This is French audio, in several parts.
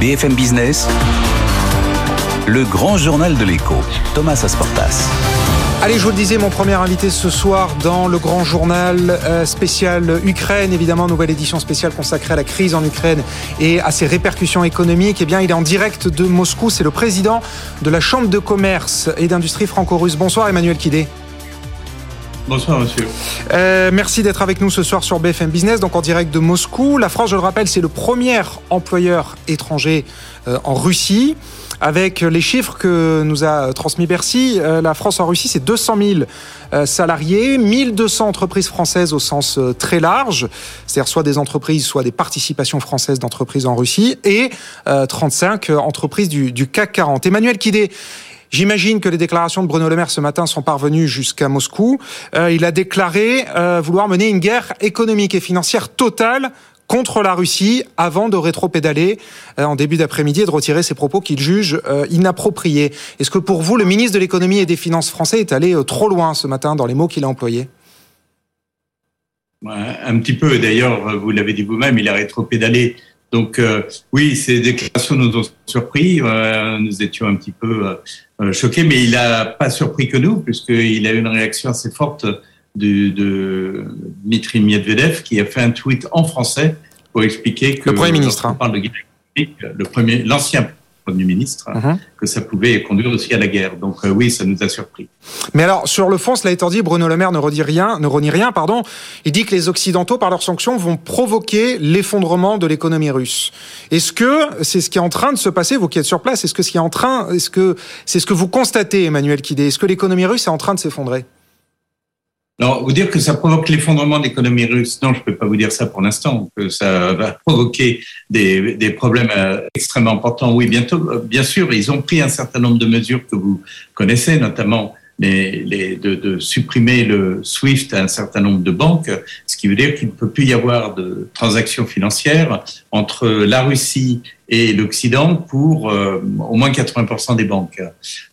BFM Business, le grand journal de l'écho, Thomas Asportas. Allez, je vous le disais, mon premier invité ce soir dans le grand journal euh, spécial Ukraine, évidemment, nouvelle édition spéciale consacrée à la crise en Ukraine et à ses répercussions économiques. Eh bien, il est en direct de Moscou. C'est le président de la Chambre de commerce et d'industrie franco-russe. Bonsoir, Emmanuel Kidé. Bonsoir, monsieur. Euh, merci d'être avec nous ce soir sur BFM Business, donc en direct de Moscou. La France, je le rappelle, c'est le premier employeur étranger euh, en Russie. Avec les chiffres que nous a transmis Bercy, euh, la France en Russie, c'est 200 000 salariés, 1200 entreprises françaises au sens très large, c'est-à-dire soit des entreprises, soit des participations françaises d'entreprises en Russie, et 35 entreprises du, du CAC 40. Emmanuel Kidé, J'imagine que les déclarations de Bruno Le Maire ce matin sont parvenues jusqu'à Moscou. Euh, il a déclaré euh, vouloir mener une guerre économique et financière totale contre la Russie avant de rétro-pédaler euh, en début d'après-midi et de retirer ses propos qu'il juge inappropriés. Est-ce que pour vous, le ministre de l'économie et des finances français est allé trop loin ce matin dans les mots qu'il a employés? Un petit peu. D'ailleurs, vous l'avez dit vous-même, il a rétro-pédalé donc euh, oui, ces déclarations nous ont surpris. Euh, nous étions un petit peu euh, choqués, mais il n'a pas surpris que nous, puisqu'il a eu une réaction assez forte de, de Dmitri Medvedev, qui a fait un tweet en français pour expliquer que le premier ministre, hein. parle de le premier, l'ancien du ministre, mhm. que ça pouvait conduire aussi à la guerre. Donc euh, oui, ça nous a surpris. Mais alors, sur le fond, cela étant dit, Bruno Le Maire ne redit rien, ne renie rien, pardon. Il dit que les Occidentaux, par leurs sanctions, vont provoquer l'effondrement de l'économie russe. Est-ce que c'est ce qui est en train de se passer, vous qui êtes sur place, est-ce que ce qui est en train, est-ce que c'est ce que vous constatez, Emmanuel Kidé? Est-ce que l'économie russe est en train de s'effondrer? Alors, vous dire que ça provoque l'effondrement de l'économie russe, non, je ne peux pas vous dire ça pour l'instant, que ça va provoquer des, des problèmes euh, extrêmement importants. Oui, bientôt, euh, bien sûr, ils ont pris un certain nombre de mesures que vous connaissez, notamment les, les, de, de, supprimer le SWIFT à un certain nombre de banques, ce qui veut dire qu'il ne peut plus y avoir de transactions financières entre la Russie et l'Occident pour euh, au moins 80% des banques.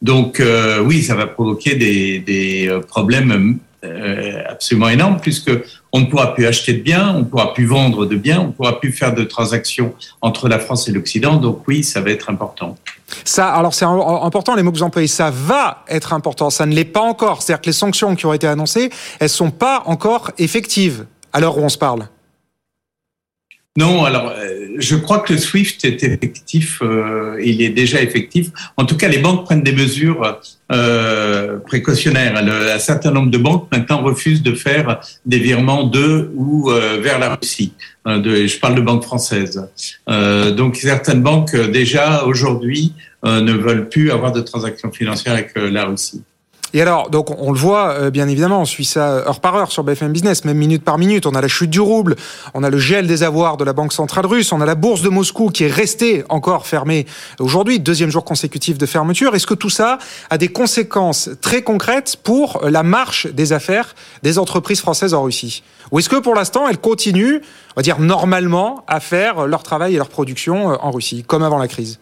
Donc oui, ça va provoquer des, des problèmes euh, absolument énorme puisque on ne pourra plus acheter de biens, on ne pourra plus vendre de biens, on ne pourra plus faire de transactions entre la France et l'Occident. Donc oui, ça va être important. Ça, alors c'est important les mots que vous employez. Ça va être important. Ça ne l'est pas encore. C'est-à-dire que les sanctions qui ont été annoncées, elles sont pas encore effectives à l'heure où on se parle. Non, alors euh, je crois que le SWIFT est effectif, euh, il est déjà effectif. En tout cas, les banques prennent des mesures euh, précautionnaires. un certain nombre de banques maintenant refusent de faire des virements de ou vers la Russie. Je parle de banques françaises. donc certaines banques déjà aujourd'hui ne veulent plus avoir de transactions financières avec la Russie. Et alors, donc on le voit, euh, bien évidemment, on suit ça heure par heure sur BFM Business, même minute par minute. On a la chute du rouble, on a le gel des avoirs de la Banque centrale russe, on a la bourse de Moscou qui est restée encore fermée aujourd'hui, deuxième jour consécutif de fermeture. Est-ce que tout ça a des conséquences très concrètes pour la marche des affaires des entreprises françaises en Russie? Ou est-ce que pour l'instant, elles continuent, on va dire normalement, à faire leur travail et leur production euh, en Russie, comme avant la crise?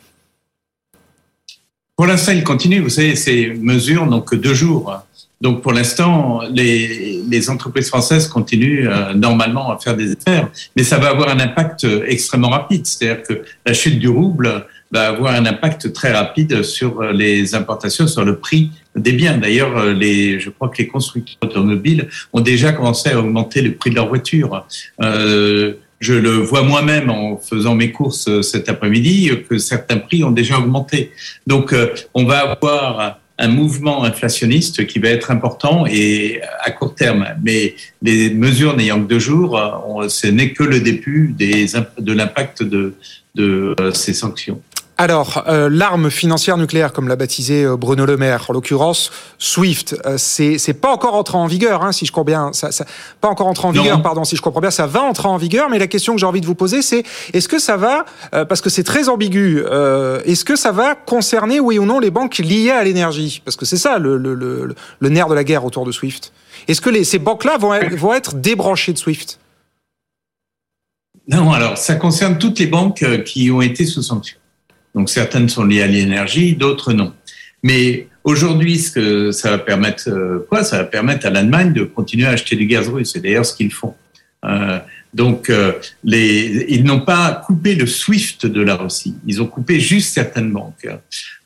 Pour l'instant, il continue. Vous savez, ces mesures n'ont que deux jours. Donc, pour l'instant, les, les, entreprises françaises continuent euh, normalement à faire des affaires, mais ça va avoir un impact extrêmement rapide. C'est-à-dire que la chute du rouble va avoir un impact très rapide sur les importations, sur le prix des biens. D'ailleurs, les, je crois que les constructeurs automobiles ont déjà commencé à augmenter le prix de leurs voitures. Euh, je le vois moi-même en faisant mes courses euh, cet après-midi que certains prix ont déjà augmenté. Donc, euh, on va avoir un mouvement inflationniste qui va être important et à court terme. Mais les mesures n'ayant que deux jours, ce n'est que le début de l'impact de, euh, ces sanctions. Alors, euh, l'arme financière nucléaire, comme l'a baptisé euh, Bruno Le Maire, en l'occurrence SWIFT, euh, c'est pas encore entré en vigueur, hein, si je comprends bien. Ça, ça, pas encore entré en vigueur, pardon, si je comprends bien. Ça va entrer en vigueur, mais la question que j'ai envie de vous poser, c'est est-ce que ça va, parce que c'est très ambigu, est-ce que ça va concerner, oui ou non, les banques liées à l'énergie? Parce que c'est ça le, le, le, le, nerf de la guerre autour de SWIFT. Est-ce que les, ces banques-là vont, vont être débranchées de SWIFT? Non, alors ça concerne toutes les banques qui ont été sous sanction. Donc certaines sont liées à l'énergie, d'autres non. Mais aujourd'hui, ce que ça va permettre, euh, quoi? Ça va permettre à l'Allemagne de continuer à acheter du gaz russe. C'est d'ailleurs ce qu'ils font. Euh, Donc, euh, les, ils n'ont pas coupé le SWIFT de la Russie. Ils ont coupé juste certaines banques.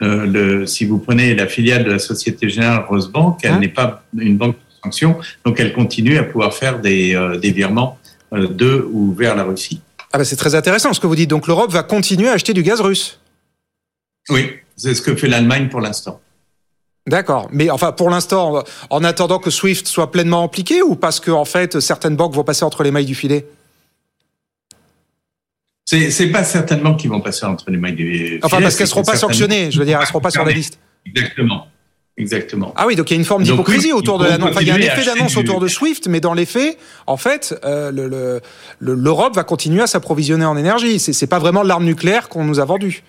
Le, si vous prenez la filiale de la Société Générale Rosebank, elle hein? n'est pas une banque de sanction, donc elle continue à pouvoir faire des, des virements de ou vers la Russie. Ah bah c'est très intéressant ce que vous dites. Donc l'Europe va continuer à acheter du gaz russe. Oui, c'est ce que fait l'Allemagne pour l'instant. D'accord. Mais enfin, pour l'instant, en attendant que SWIFT soit pleinement impliqué ou parce que en fait certaines banques vont passer entre les mailles du filet? C'est pas certainement qu'ils vont passer entre les mailles du filet. Enfin, parce qu'elles ne seront pas sanctionnées, je veux dire, elles ne seront pas sur la liste. Exactement. Exactement. Ah oui, donc il y a une forme d'hypocrisie autour de l'annonce. Enfin, il y a un effet d'annonce autour de SWIFT, mais dans les faits, en fait, euh, l'Europe va continuer à s'approvisionner en énergie. C'est pas vraiment l'arme nucléaire qu'on nous a vendue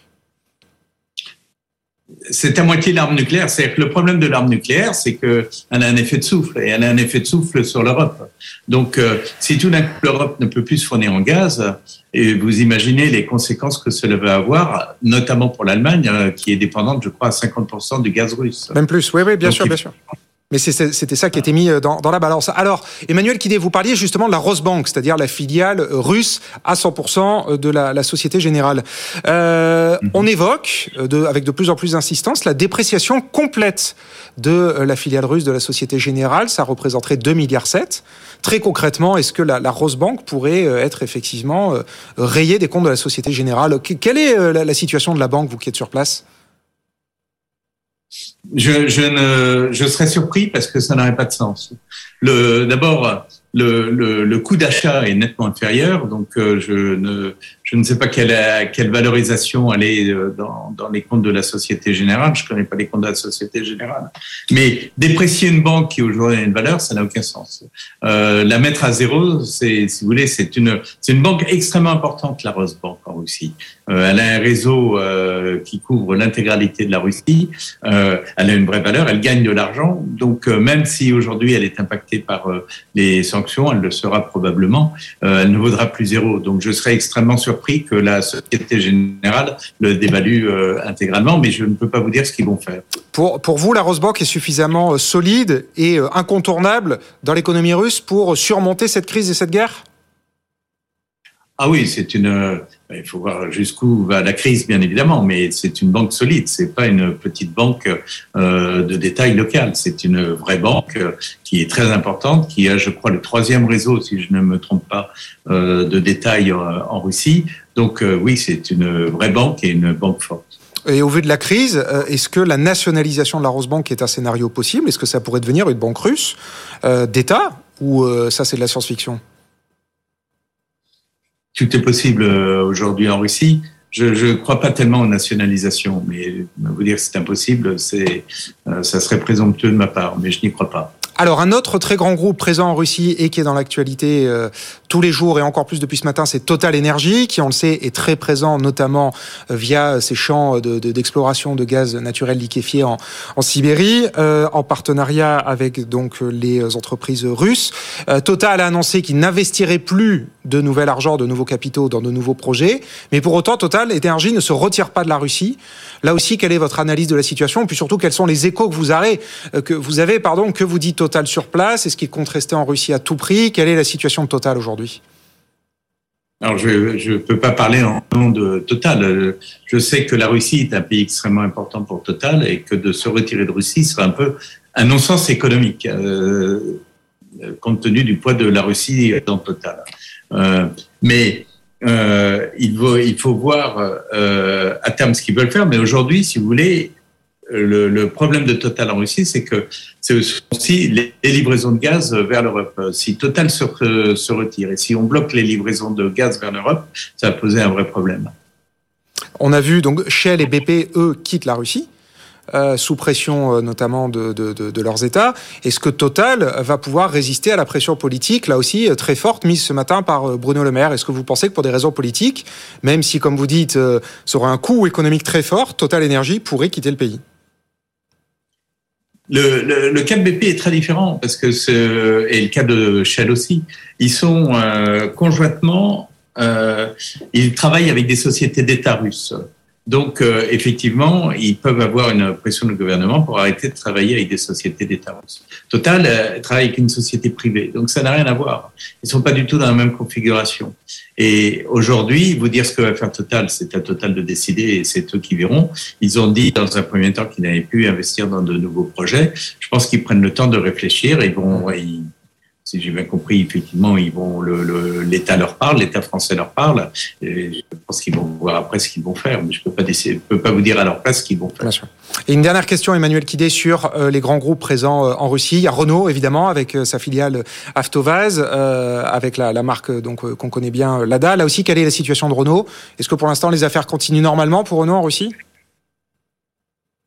c'est à moitié l'arme nucléaire. C'est-à-dire que le problème de l'arme nucléaire, c'est qu'elle a un effet de souffle et elle a un effet de souffle sur l'Europe. Donc, euh, si tout d'un coup l'Europe ne peut plus se fournir en gaz, et vous imaginez les conséquences que cela va avoir, notamment pour l'Allemagne, euh, qui est dépendante, je crois, à 50% du gaz russe. Même plus, oui, oui, bien sûr, bien sûr. Mais c'était ça qui était mis euh, dans, dans, la balance. Alors, Emmanuel Kidé, vous parliez justement de la Rosbank, c'est-à-dire la filiale euh, russe à 100% de la, la, Société Générale. Euh, mhm. On évoque, de, avec de plus en plus d'insistance, la dépréciation complète de la filiale russe de la Société Générale. Ça représenterait 2 milliards 7. Très concrètement, est-ce que la, la Rosbank pourrait être effectivement rayée des comptes de la Société Générale? Quelle est la, la situation de la banque, vous qui êtes sur place? Je, ne, je serais surpris parce que ça n'aurait pas de sens. D'abord, le, le, le coût d'achat est nettement inférieur, donc euh, je ne, je ne sais pas quelle, quelle valorisation elle est euh, dans, dans les comptes de la Société Générale. Je connais pas les comptes de la Société Générale. Mais déprécier une banque qui aujourd'hui a une valeur, ça n'a aucun sens. Euh, la mettre à zéro, c'est, si vous voulez, c'est une, c'est une banque extrêmement importante, la Rosbank en Russie. Euh, elle a un réseau euh, qui couvre l'intégralité de la Russie. Euh, elle a une vraie valeur, elle gagne de l'argent. Donc euh, même si aujourd'hui elle est impactée par les sanctions, elle le sera probablement. elle ne vaudra plus zéro. Donc je serais extrêmement surpris que la Société Générale le dévalue euh, intégralement, mais je ne peux pas vous dire ce qu'ils vont faire. Pour, pour vous, la Rosebank est suffisamment euh, solide et euh, incontournable dans l'économie russe pour surmonter cette crise et cette guerre? Ah oui, c'est une. Il faut voir jusqu'où va la crise, bien évidemment, mais c'est une banque solide. C'est pas une petite banque euh, de détail local. C'est une vraie banque euh, qui est très importante, qui a, je crois, le troisième réseau, si je ne me trompe pas, euh, de détail en Russie. Donc oui, c'est une vraie banque et une banque forte. Et au vu de la crise, est-ce que la nationalisation de la Rosebank est un scénario possible? Est-ce que ça pourrait devenir une banque russe d'État? Ou ça c'est de la science-fiction? Tout est possible euh, aujourd'hui en Russie. Je ne crois pas tellement aux nationalisations, mais vous dire c'est impossible, c'est, euh, ça serait présomptueux de ma part, mais je n'y crois pas. Alors un autre très grand groupe présent en Russie et qui est dans l'actualité euh, tous les jours et encore plus depuis ce matin, c'est Total Energy, qui on le sait est très présent notamment euh, via ses champs d'exploration de, de, gaz naturel liquéfié en, en Sibérie, euh, en partenariat avec donc les entreprises russes. Total a annoncé qu'il n'investirait plus de nouvel argent, de nouveaux capitaux dans de nouveaux projets, mais pour autant Total Energy ne se retire pas de la Russie. Là aussi, quelle est votre analyse de la situation, puis surtout quels sont les échos que vous avez, que vous avez pardon, que vous dit Total? Total sur place? Est-ce qu'il compte rester en Russie à tout prix? Quelle est la situation de Total aujourd'hui? Alors, je ne peux pas parler en nom de Total. Je sais que la Russie est un pays extrêmement important pour Total et que de se retirer de Russie serait un peu un non-sens économique, euh, compte tenu du poids de la Russie dans Total. Euh, mais euh, il, faut, voir à terme ce qu'ils veulent faire. Mais aujourd'hui, si vous voulez, le, problème de Total en Russie, c'est que c'est aussi les, livraisons de gaz vers l'Europe. Si Total se, se, retire et si on bloque les livraisons de gaz vers l'Europe, ça va poser un vrai problème. On a vu donc Shell et BP, eux, quittent la Russie. Euh, sous pression euh, notamment de, leurs États. Est-ce que Total va pouvoir résister à la pression politique, là aussi euh, très forte, mise ce matin par Bruno Le Maire? Est-ce que vous pensez que pour des raisons politiques, même si, comme vous dites, ça aura un coût économique très fort, Total Energy pourrait quitter le pays? Le, le, cas de BP est très différent parce que ce, et le cas de Shell aussi, ils sont euh, conjointement, euh, ils travaillent avec des sociétés d'État russes. Donc, euh, effectivement, ils peuvent avoir une pression du gouvernement pour arrêter de travailler avec des sociétés d'État. Total euh, travaille avec une société privée, donc ça n'a rien à voir. Ils sont pas du tout dans la même configuration. Et aujourd'hui, vous dire ce que va faire Total, c'est à Total de décider et c'est eux qui verront. Ils ont dit dans un premier temps qu'ils n'avaient pu investir dans de nouveaux projets. Je pense qu'ils prennent le temps de réfléchir. Ils vont, ils, si j'ai bien compris, effectivement, ils vont, l'État le, leur parle, l'État français leur parle. Et je pense qu'ils vont voir après ce qu'ils vont faire, mais je peux pas peux pas vous dire à leur place ce qu'ils vont faire. Bien sûr. Et une dernière question, Emmanuel Kidé, sur euh, les grands groupes présents euh, en Russie. Il y a Renault, évidemment, avec euh, sa filiale Avtovaz, avec la, la marque donc qu'on connaît bien, Lada. Là aussi, quelle est la situation de Renault? Est-ce que pour l'instant les affaires continuent normalement pour Renault en Russie?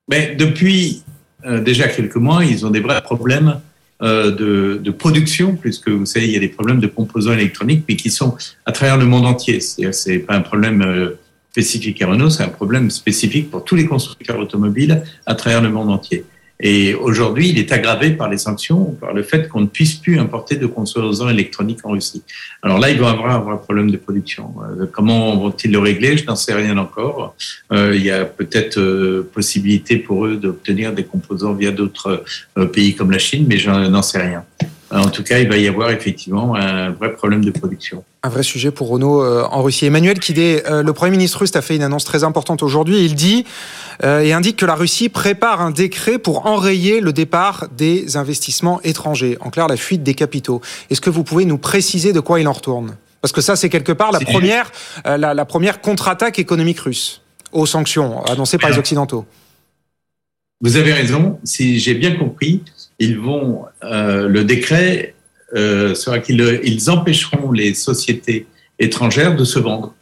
Mais depuis déjà quelques mois, ils ont des vrais problèmes de, de, production, puisque vous savez, il y a des problèmes de composants électroniques, mais qui sont à travers le monde entier. C'est pas un problème euh, spécifique à Renault, c'est un problème spécifique pour tous les constructeurs automobiles à travers le monde entier. Et aujourd'hui, il est aggravé par les sanctions, par le fait qu'on ne puisse plus importer de composants électroniques en Russie. Alors là, ils vont avoir un vrai problème de production. Euh, comment vont-ils le régler? Je n'en sais rien encore. Euh, il y a peut-être euh, possibilité pour eux d'obtenir des composants via d'autres pays comme la Chine, mais je n'en sais rien. En tout cas, il va y avoir effectivement un vrai problème de production. Un vrai sujet pour Renault euh, en Russie. Emmanuel Kidé, euh, le Premier ministre russe a fait une annonce très importante aujourd'hui. Il dit euh, et indique que la Russie prépare un décret pour enrayer le départ des investissements étrangers. En clair, la fuite des capitaux. Est-ce que vous pouvez nous préciser de quoi il en retourne? Parce que ça, c'est quelque part la première, la, la première contre-attaque économique russe aux sanctions annoncées par les Occidentaux. Vous avez raison. Si j'ai bien compris, ils vont, euh, le décret euh, sera qu'ils ils empêcheront les sociétés étrangères de se vendre.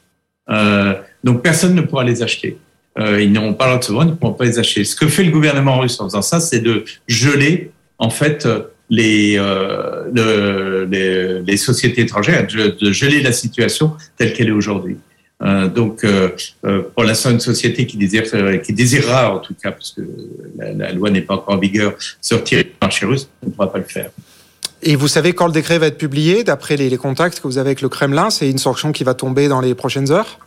Euh, donc personne ne pourra les acheter. Ils n'auront pas le droit de se vendre, ils ne pourront pas les acheter. Ce que fait le gouvernement russe en faisant ça, c'est de geler en fait les, le, les, les, sociétés étrangères, de geler la situation telle qu'elle est aujourd'hui. Euh, donc, euh, euh, pour l'instant, une société qui, désire, qui désirera, en tout cas, parce que la, loi n'est pas encore en vigueur, sortir du marché russe, ne pourra pas le faire. Et vous savez quand le décret va être publié, d'après les, contacts que vous avez avec le Kremlin C'est une sanction qui va tomber dans les prochaines heures?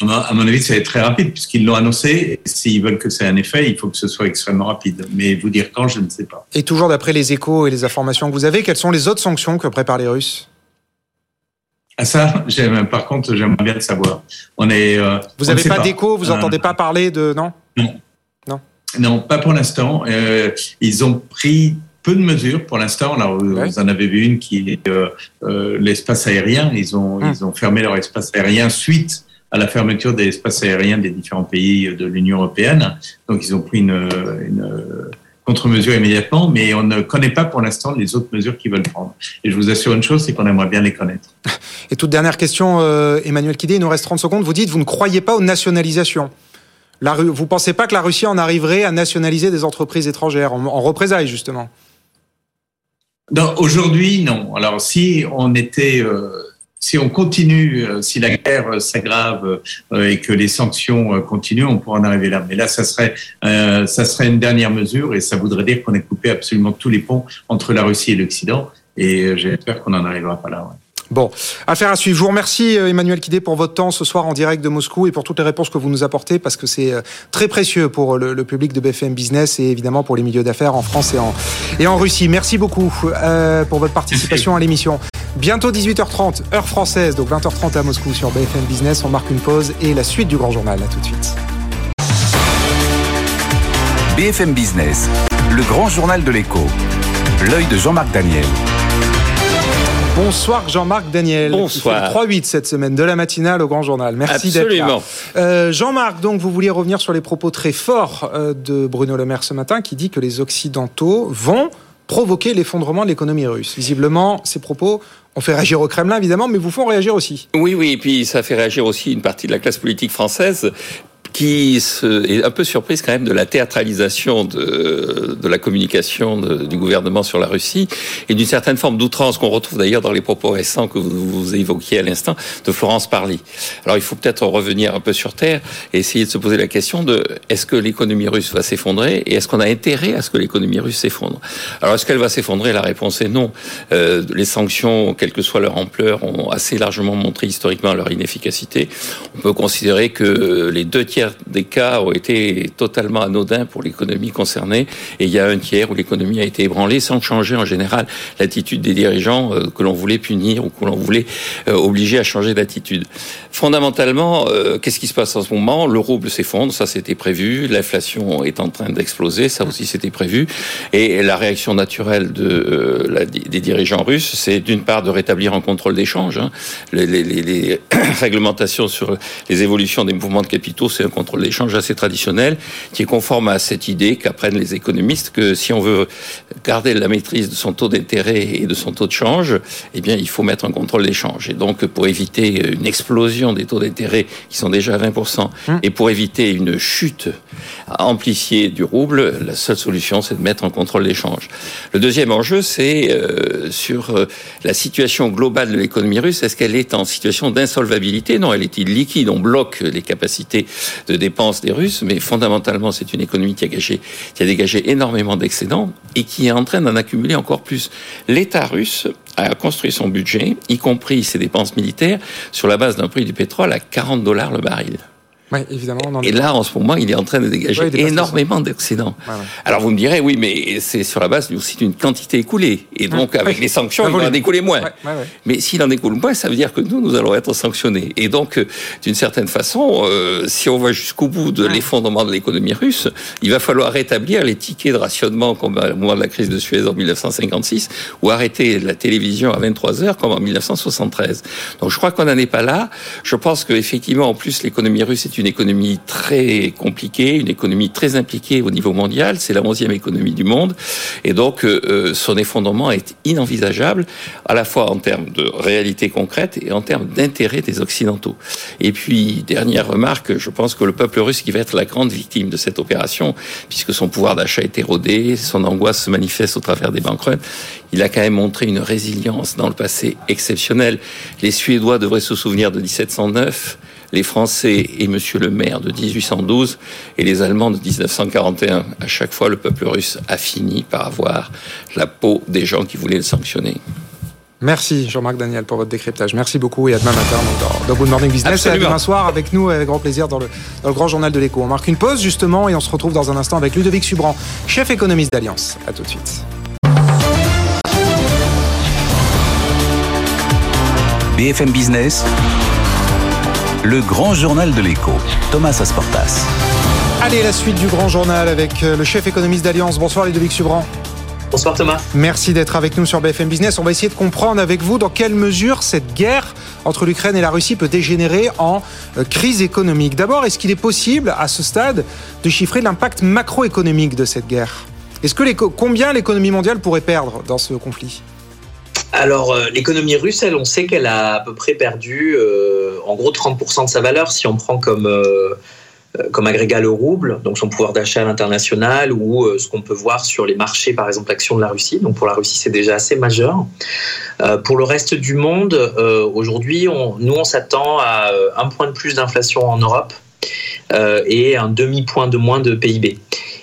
À mon avis, ça va être très rapide puisqu'ils l'ont annoncé. S'ils veulent que ça ait un effet, il faut que ce soit extrêmement rapide. Mais vous dire quand, je ne sais pas. Et toujours d'après les échos et les informations que vous avez, quelles sont les autres sanctions que préparent les Russes? Ah ça, par contre, j'aimerais bien le savoir. On est. Euh, vous n'avez pas, d'écho, vous n'entendez euh, pas parler de non? Non. Non. Non, pas pour l'instant. Euh, ils ont pris peu de mesures pour l'instant. Là, vous en avez vu une qui est l'espace aérien. Ils ont hum. ils ont fermé leur espace aérien suite à la fermeture des espaces aériens des différents pays de l'Union européenne. Donc, ils ont pris une, une contre-mesures immédiatement, mais on ne connaît pas pour l'instant les autres mesures qu'ils veulent prendre. Et je vous assure une chose, c'est qu'on aimerait bien les connaître. Et toute dernière question, euh, Emmanuel Kidé, il nous reste 30 secondes. Vous dites, vous ne croyez pas aux nationalisations. La, vous ne pensez pas que la Russie en arriverait à nationaliser des entreprises étrangères, en, en représailles justement? Aujourd'hui, non. Alors si on était... Euh, si on continue, euh, si la guerre s'aggrave euh, et que les sanctions euh, continuent, on pourra en arriver là. Mais là, ça serait, ça serait une dernière mesure et ça voudrait dire qu'on ait coupé absolument tous les ponts entre la Russie et l'Occident. Et j'espère qu'on n'en arrivera pas là. Bon, affaire à suivre. Je vous remercie Emmanuel Kidé pour votre temps ce soir en direct de Moscou et pour toutes les réponses que vous nous apportez parce que c'est très précieux pour le, public de BFM Business et évidemment pour les milieux d'affaires en France et en, et en Russie. Merci beaucoup pour votre participation à l'émission. Bientôt 18h30, heure française, donc 20h30 à Moscou sur BFM Business. On marque une pause et la suite du grand journal. À tout de suite. BFM Business, le grand journal de l'écho. L'œil de Jean-Marc Daniel. Bonsoir Jean-Marc Daniel. Bonsoir. 3-8 cette semaine de la matinale au Grand Journal. Merci d'être là. Euh, Jean-Marc, donc vous vouliez revenir sur les propos très forts euh, de Bruno Le Maire ce matin qui dit que les Occidentaux vont provoquer l'effondrement de l'économie russe. Visiblement, ces propos ont fait réagir au Kremlin, évidemment, mais vous font réagir aussi. Oui, oui, et puis ça fait réagir aussi une partie de la classe politique française qui est un peu surprise quand même de la théâtralisation de, de la communication du gouvernement sur la Russie et d'une certaine forme d'outrance qu'on retrouve d'ailleurs dans les propos récents que vous, évoquiez à l'instant de Florence Parly. Alors il faut peut-être revenir un peu sur terre et essayer de se poser la question de est-ce que l'économie russe va s'effondrer et est-ce qu'on a intérêt à ce que l'économie russe s'effondre? Alors est-ce qu'elle va s'effondrer? La réponse est non. Euh, les sanctions, quelle que soit leur ampleur, ont assez largement montré historiquement leur inefficacité. On peut considérer que les deux tiers des cas ont été totalement anodins pour l'économie concernée, et il y a un tiers où l'économie a été ébranlée sans changer en général l'attitude des dirigeants euh, que l'on voulait punir ou que l'on voulait euh, obliger à changer d'attitude. Fondamentalement, euh, qu'est-ce qui se passe en ce moment? Le rouble s'effondre, ça c'était prévu. L'inflation est en train d'exploser, ça aussi c'était prévu. Et la réaction naturelle des dirigeants russes, c'est d'une part de rétablir un contrôle d'échange. Hein. Les, les, les réglementations sur les évolutions des mouvements de capitaux, c'est un contrôle d'échange assez traditionnel qui est conforme à cette idée qu'apprennent les économistes que si on veut garder la maîtrise de son taux d'intérêt et de son taux de change, eh bien, il faut mettre un contrôle d'échange. Et donc, pour éviter une explosion des taux d'intérêt qui sont déjà à 20%, hum. et pour éviter une chute amplifiée du rouble, la seule solution, c'est de mettre un contrôle d'échange. Le deuxième enjeu, c'est euh, sur euh, la situation globale de l'économie russe. Est-ce qu'elle est en situation d'insolvabilité? Non, elle est liquide. On bloque les capacités de dépenses des Russes, mais fondamentalement, c'est une économie qui a, qui a dégagé énormément d'excédents et qui est en train d'en accumuler encore plus. L'État russe a construit son budget, y compris ses dépenses militaires, sur la base d'un prix du pétrole à 40 dollars le baril évidemment. et là, en ce moment, il est en train de dégager énormément d'excédents. Alors vous me direz, oui, mais c'est sur la base aussi d'une quantité écoulée. Et donc, avec les sanctions, il va en découler moins. Mais s'il en découle moins, ça veut dire que nous, nous allons être sanctionnés. Et donc, euh, d'une certaine façon, euh, si on va jusqu'au bout de l'effondrement de l'économie russe, il va falloir rétablir les tickets de rationnement comme au moment de la crise de Suez en 1956, ou arrêter la télévision à 23 heures comme en 1973. Donc je crois qu'on n'en est pas là. Je pense qu'effectivement, en plus, l'économie russe est une une économie très compliquée, une économie très impliquée au niveau mondial. C'est la onzième économie du monde. Et donc, euh, euh, son effondrement est inenvisageable, à la fois en termes de réalité concrète et en termes d'intérêt des Occidentaux. Et puis, dernière remarque, je pense que le peuple russe qui va être la grande victime de cette opération, puisque son pouvoir d'achat est érodé, son angoisse se manifeste au travers des banqueroutes, il a quand même montré une résilience dans le passé exceptionnelle. Les Suédois devraient se souvenir de 1709 les Français et Monsieur le maire de 1812 et les Allemands de 1941. À chaque fois, le peuple russe a fini par avoir la peau des gens qui voulaient le sanctionner. Merci Jean-Marc Daniel pour votre décryptage. Merci beaucoup et à demain matin dans, Good Morning Business et à demain soir avec nous avec grand plaisir dans le, dans le grand journal de l'écho. On marque une pause justement et on se retrouve dans un instant avec Ludovic Subran, chef économiste d'Alliance. À tout de suite. BFM Business le grand journal de l'écho. Thomas Asportas. Allez, la suite du grand journal avec euh, le chef économiste d'Alliance. Bonsoir Ludovic Subran. Bonsoir Thomas. Merci d'être avec nous sur BFM Business. On va essayer de comprendre avec vous dans quelle mesure cette guerre entre l'Ukraine et la Russie peut dégénérer en euh, crise économique. D'abord, est-ce qu'il est possible à ce stade de chiffrer l'impact macroéconomique de cette guerre? Est-ce que combien l'économie mondiale pourrait perdre dans ce conflit? Alors, euh, l'économie russe, elle, on sait qu'elle a à peu près perdu euh, en gros 30% de sa valeur si on prend comme, euh, comme agrégat le rouble, donc son pouvoir d'achat à l'international, ou ce qu'on peut voir sur les marchés, par exemple, actions de la Russie. Donc, pour la Russie, c'est déjà assez majeur. pour le reste du monde, aujourd'hui, nous, on s'attend à un point de plus d'inflation en Europe et un demi-point de moins de PIB.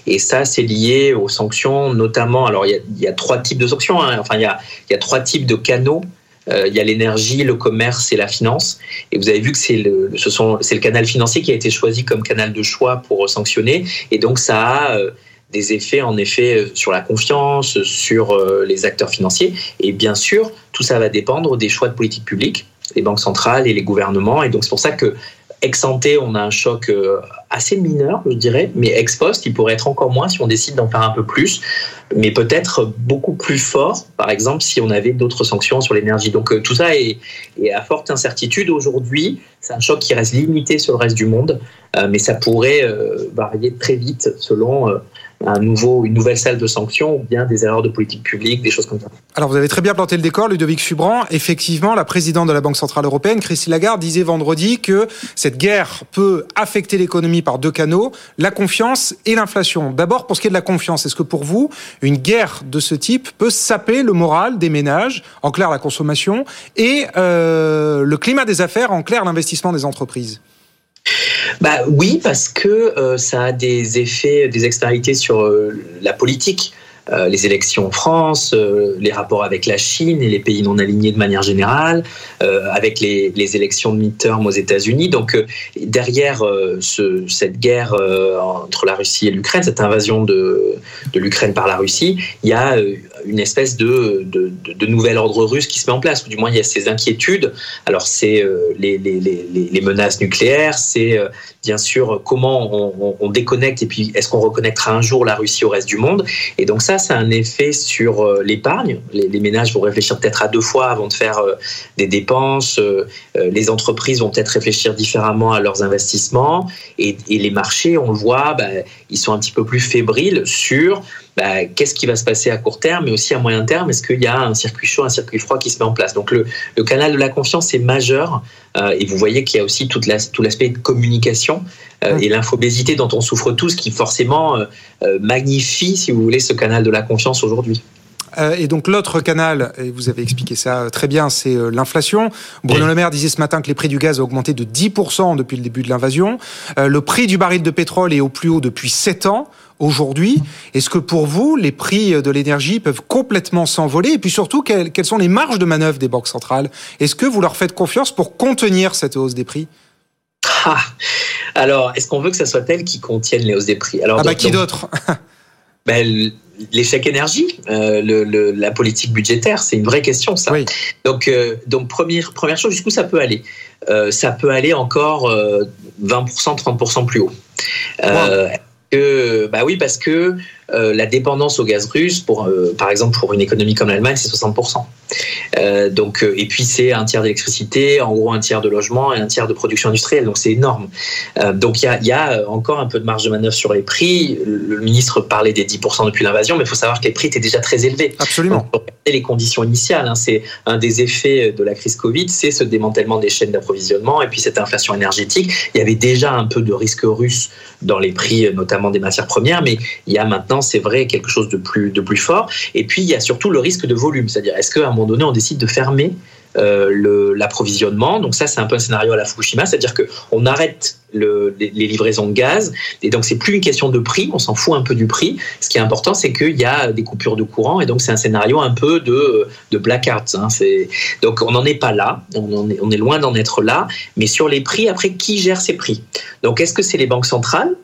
Et ça, c'est lié aux sanctions, notamment. Alors, il y a, trois types de sanctions. Hein. Enfin, il y, a, trois types de canaux. Euh, il y a l'énergie, le commerce et la finance. Et vous avez vu que c'est le, ce le canal financier qui a été choisi comme canal de choix pour sanctionner. Et donc, ça a euh, des effets, en effet, sur la confiance, sur euh, les acteurs financiers. Et bien sûr, tout ça va dépendre des choix de politique publique, les banques centrales et les gouvernements. Et donc, c'est pour ça que Ex ante, on a un choc euh, assez mineur, je dirais, mais ex post, il pourrait être encore moins si on décide d'en faire un peu plus, mais peut-être beaucoup plus fort, par exemple, si on avait d'autres sanctions sur l'énergie. Donc euh, tout ça est, à forte incertitude aujourd'hui. C'est un choc qui reste limité sur le reste du monde, euh, mais ça pourrait varier très vite selon nouveau, une nouvelle salle de sanctions ou bien des erreurs de politique publique, des choses comme ça. Alors vous avez très bien planté le décor, Ludovic Subran. Effectivement, la présidente de la Banque Centrale Européenne, Christine Lagarde, disait vendredi que cette guerre peut affecter l'économie par deux canaux, la confiance et l'inflation. D'abord, pour ce qui est de la confiance, est-ce que pour vous, une guerre de ce type peut saper le moral des ménages, en clair la consommation, et euh, le climat des affaires, en clair l'investissement des entreprises? Bah oui, parce que euh, ça a des effets, des externalités sur euh, la politique. Les élections en France, les rapports avec la Chine et les pays non alignés de manière générale, avec les, les, élections de midterm aux États-Unis. Donc derrière ce, cette guerre entre la Russie et l'Ukraine, cette invasion de, de l'Ukraine par la Russie, il y a une espèce de, de, nouvel ordre russe qui se met en place, ou du moins il y a ces inquiétudes. Alors c'est les, les, les, menaces nucléaires, c'est bien sûr comment on, on, déconnecte et puis est-ce qu'on reconnectera un jour la Russie au reste du monde. Et donc ça, ça a un effet sur euh, l'épargne. Les, les, ménages vont réfléchir peut-être à deux fois avant de faire euh, des dépenses. Euh, les entreprises vont peut-être réfléchir différemment à leurs investissements. Et, et les marchés, on le voit, bah, ils sont un petit peu plus fébriles sur bah, qu'est-ce qui va se passer à court terme, mais aussi à moyen terme? Est-ce qu'il y a un circuit chaud, un circuit froid qui se met en place? Donc le, le canal de la confiance est majeur. Euh, et vous voyez qu'il y a aussi toute la, tout l'aspect de communication euh, et l'infobésité dont on souffre tous, qui forcément euh, magnifie, si vous voulez, ce canal de la confiance aujourd'hui. et donc l'autre canal, et vous avez expliqué ça très bien, c'est l'inflation. Bruno Le Maire disait ce matin que les prix du gaz ont augmenté de 10% depuis le début de l'invasion. le prix du baril de pétrole est au plus haut depuis 7 ans aujourd'hui. Est-ce que pour vous, les prix de l'énergie peuvent complètement s'envoler? Et puis surtout, quelles, sont les marges de manœuvre des banques centrales? Est-ce que vous leur faites confiance pour contenir cette hausse des prix? Ah, Alors, est-ce qu'on veut que ce soit elles qui contiennent les hausses des prix? Alors, Ah bah qui d'autre? Ben, L'échec énergie, euh, le, le, la politique budgétaire, c'est une vraie question ça. Oui. Donc, euh, donc première, première chose, jusqu'où ça peut aller? Euh, Ça peut aller encore 20%, 30% plus haut. Wow que, bah oui, parce que euh, la dépendance au gaz russe, pour, euh, par exemple pour une économie comme l'Allemagne, c'est 60%. Euh, donc, et puis c'est un tiers d'électricité, en gros un tiers de logement et un tiers de production industrielle, donc c'est énorme. donc il y a, y a, encore un peu de marge de manœuvre sur les prix. Le ministre parlait des 10% depuis l'invasion, mais il faut savoir que les prix étaient déjà très élevés. Absolument. Donc, les conditions initiales, hein, c'est un des effets de la crise Covid, c'est ce démantèlement des chaînes d'approvisionnement et puis cette inflation énergétique. Il y avait déjà un peu de risque russe dans les prix, notamment des matières premières, mais il y a maintenant c'est vrai, quelque chose de plus, de plus fort. Et puis, il y a surtout le risque de volume. C'est-à-dire, est-ce qu'à un moment donné, on décide de fermer euh, l'approvisionnement? Donc ça, c'est un peu un scénario à la Fukushima, c'est-à-dire qu'on arrête le, les, livraisons de gaz, et donc c'est plus une question de prix, on s'en fout un peu du prix. Ce qui est important, c'est qu'il y a des coupures de courant, et donc c'est un scénario un peu de, de blackout. Hein. Donc on n'en est pas là, on est loin d'en être là, mais sur les prix, après, qui gère ces prix? Donc est-ce que c'est les banques centrales?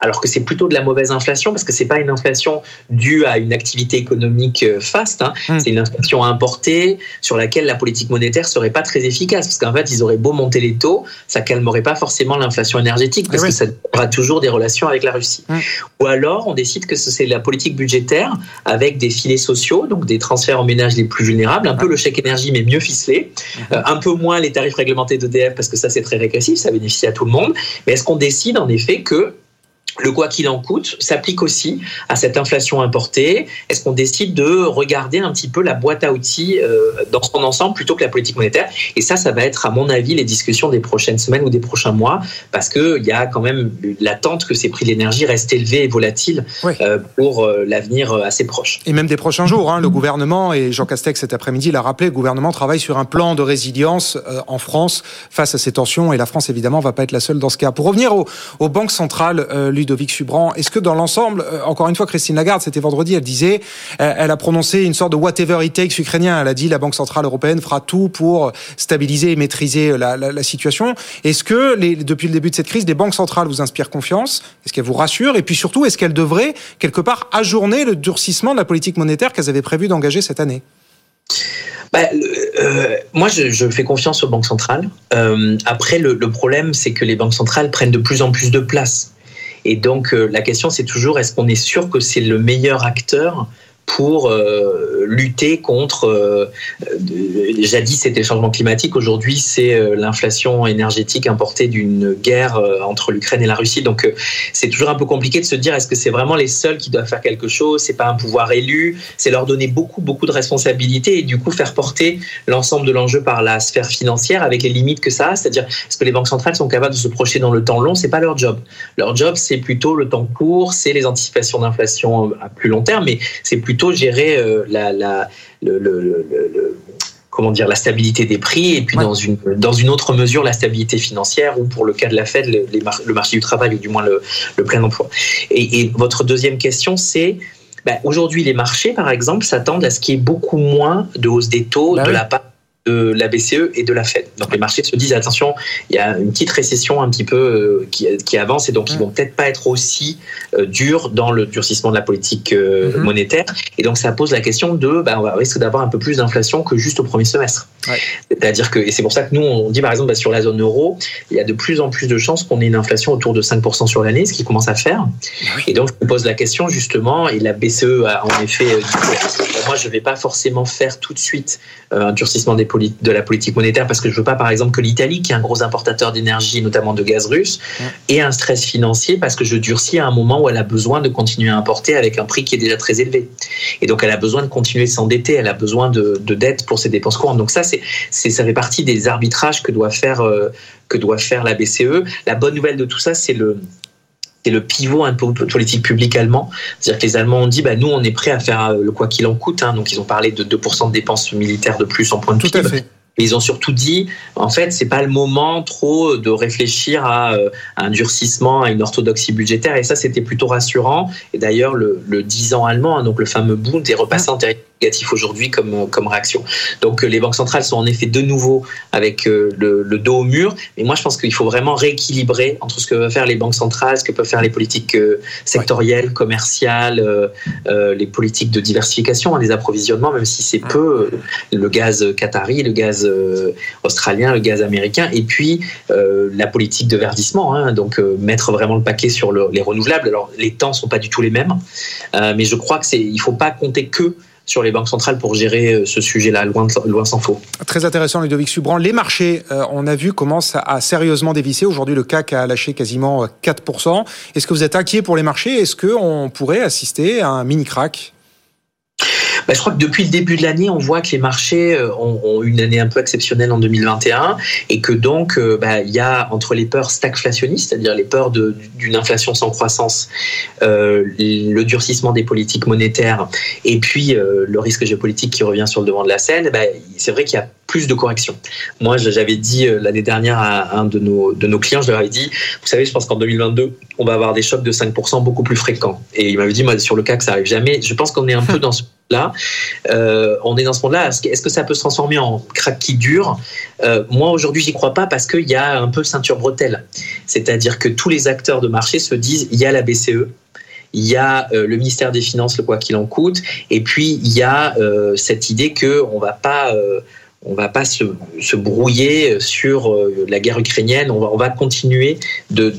Alors que c'est plutôt de la mauvaise inflation parce que c'est pas une inflation due à une activité économique euh, faste, hein. mmh. c'est une inflation importée sur laquelle la politique monétaire serait pas très efficace parce qu'en fait ils auraient beau monter les taux, ça calmerait pas forcément l'inflation énergétique parce oui. que ça aura toujours des relations avec la Russie. Mmh. Ou alors on décide que c'est la politique budgétaire avec des filets sociaux, donc des transferts aux ménages les plus vulnérables, un peu le chèque énergie mais mieux ficelé, mmh. euh, un peu moins les tarifs réglementés d'EDF parce que ça c'est très régressif, ça bénéficie à tout le monde. Mais est-ce qu'on décide en effet que le quoi qu'il en coûte s'applique aussi à cette inflation importée. Est-ce qu'on décide de regarder un petit peu la boîte à outils euh, dans son ensemble plutôt que la politique monétaire? Et ça, ça va être, à mon avis, les discussions des prochaines semaines ou des prochains mois, parce qu'il y a quand même l'attente que ces prix de l'énergie restent élevés et volatiles oui. euh, pour euh, l'avenir assez proche. Et même des prochains jours. Hein, le gouvernement, et Jean Castex cet après-midi l'a rappelé, le gouvernement travaille sur un plan de résilience en France face à ces tensions, et la France, évidemment, va pas être la seule dans ce cas. Pour revenir aux, aux banques centrales, Ludovic Subran. Est-ce que dans l'ensemble, euh, encore une fois, Christine Lagarde, c'était vendredi, elle disait, euh, elle a prononcé une sorte de whatever it takes ukrainien. Elle a dit la Banque centrale européenne fera tout pour stabiliser et maîtriser la, la, situation. Est-ce que depuis le début de cette crise, les banques centrales vous inspirent confiance? Est-ce qu'elles vous rassurent? Et puis surtout, est-ce qu'elles devraient quelque part ajourner le durcissement de la politique monétaire qu'elles avaient prévu d'engager cette année? Bah, euh, moi, je, fais confiance aux banques centrales. Euh, après, le problème, c'est que les banques centrales prennent de plus en plus de place. Et donc, euh, la question, c'est toujours, est-ce qu'on est sûr que c'est le meilleur acteur pour euh, lutter contre, euh, jadis c'était le changement climatique, aujourd'hui c'est euh, l'inflation énergétique importée d'une guerre euh, entre l'Ukraine et la Russie. Donc euh, c'est toujours un peu compliqué de se dire est-ce que c'est vraiment les seuls qui doivent faire quelque chose? C'est pas un pouvoir élu, c'est leur donner beaucoup beaucoup de responsabilités et du coup faire porter l'ensemble de l'enjeu par la sphère financière avec les limites que ça a. C'est-à-dire est-ce que les banques centrales sont capables de se projeter dans le temps long? C'est pas leur job. Leur job c'est plutôt le temps court, c'est les anticipations d'inflation à plus long terme, mais c'est plutôt plutôt gérer euh, la, la, le, le, le, comment dire la stabilité des prix et puis ouais. dans une dans une autre mesure la stabilité financière ou pour le cas de la Fed le, le marché du travail ou du moins le, plein emploi. Et, et votre deuxième question c'est ben, Aujourd'hui, les marchés, par exemple, s'attendent à ce qu'il y ait beaucoup moins de hausse des taux Bah de oui. la part de la BCE et de la Fed. Donc les marchés se disent attention, il y a une petite récession un petit peu euh, qui, qui avance et donc ils vont peut-être pas être aussi euh, durs dans le durcissement de la politique euh, Mhm. monétaire. Et donc ça pose la question de, ben, on va risque d'avoir un peu plus d'inflation que juste au premier semestre. Ouais. C'est-à-dire que, et c'est pour ça que nous on dit par exemple ben, sur la zone euro, il y a de plus en plus de chances qu'on ait une inflation autour de 5% sur l'année, ce qui commence à faire. Et donc, je me pose la question justement, et la BCE a en effet dit, moi, je ne vais pas forcément faire tout de suite un durcissement des poli- de la politique monétaire parce que je ne veux pas, par exemple, que l'Italie, qui est un gros importateur d'énergie, notamment de gaz russe, ait un stress financier parce que je durcis à un moment où elle a besoin de continuer à importer avec un prix qui est déjà très élevé. Et donc, elle a besoin de continuer de s'endetter, elle a besoin de, de dettes pour ses dépenses courantes. Donc ça, c'est, c'est, ça fait partie des arbitrages que doit faire, euh, que doit faire la BCE. La bonne nouvelle de tout ça, c'est le c'est le pivot un peu politique publique allemand. C'est-à-dire que les Allemands ont dit, bah, nous, on est prêts à faire euh, le quoi qu'il en coûte. hein. Donc, ils ont parlé de 2% de dépenses militaires de plus en point de Tout à fait. Et ils ont surtout dit, en fait, c'est pas le moment trop de réfléchir à euh, un durcissement, à une orthodoxie budgétaire. Et ça, c'était plutôt rassurant. Et d'ailleurs, le, le 10 ans allemand, hein, donc le fameux Bund, est repassé en territoire négatif aujourd'hui comme, euh, comme réaction. Donc euh, les banques centrales sont en effet de nouveau avec euh, le, le dos au mur. Mais moi, je pense qu'il faut vraiment rééquilibrer entre ce que peuvent faire les banques centrales, ce que peuvent faire les politiques sectorielles, commerciales, euh, euh, les politiques de diversification, hein, les approvisionnements, même si c'est peu, le gaz qatari, le gaz australien, le gaz américain, et puis euh, la politique de verdissement, hein, donc mettre vraiment le paquet sur le- les renouvelables. Alors les temps sont pas du tout les mêmes, mais je crois que c'est, il faut pas compter que sur les banques centrales pour gérer euh, ce sujet-là, loin, loin s'en faut. Très intéressant, Ludovic Subran. Les marchés, euh, on a vu, commencent à, sérieusement dévisser. Aujourd'hui, le CAC a lâché quasiment euh, 4%. Est-ce que vous êtes inquiet pour les marchés? Est-ce qu'on pourrait assister à un mini-crack? Bah, je crois que depuis le début de l'année, on voit que les marchés euh, ont, ont eu une année un peu exceptionnelle en 2021 et que donc euh, bah, il y a entre les peurs stagflationnistes, c'est-à-dire les peurs d'une inflation sans croissance, euh, le durcissement des politiques monétaires et puis le risque géopolitique qui revient sur le devant de la scène, bah, c'est vrai qu'il y a plus de corrections. Moi, j'avais dit euh, l'année dernière à un de nos, de nos clients, je leur avais dit, vous savez, je pense qu'en 2022, on va avoir des chocs de 5% beaucoup plus fréquents. Et il m'avait dit, moi, sur le CAC, ça arrive jamais. Je pense qu'on est un peu dans ce là euh, on est dans ce monde-là. Est-ce que, que ça peut se transformer en crack qui dure? Euh, Moi, aujourd'hui, j'y crois pas parce qu'il y a un peu ceinture bretelle. C'est-à-dire que tous les acteurs de marché se disent il y a la BCE. Il y a euh, le ministère des Finances, le quoi qu'il en coûte, et puis il y a cette idée que on va pas, on va pas se, brouiller sur euh, la guerre ukrainienne. On va, on va continuer de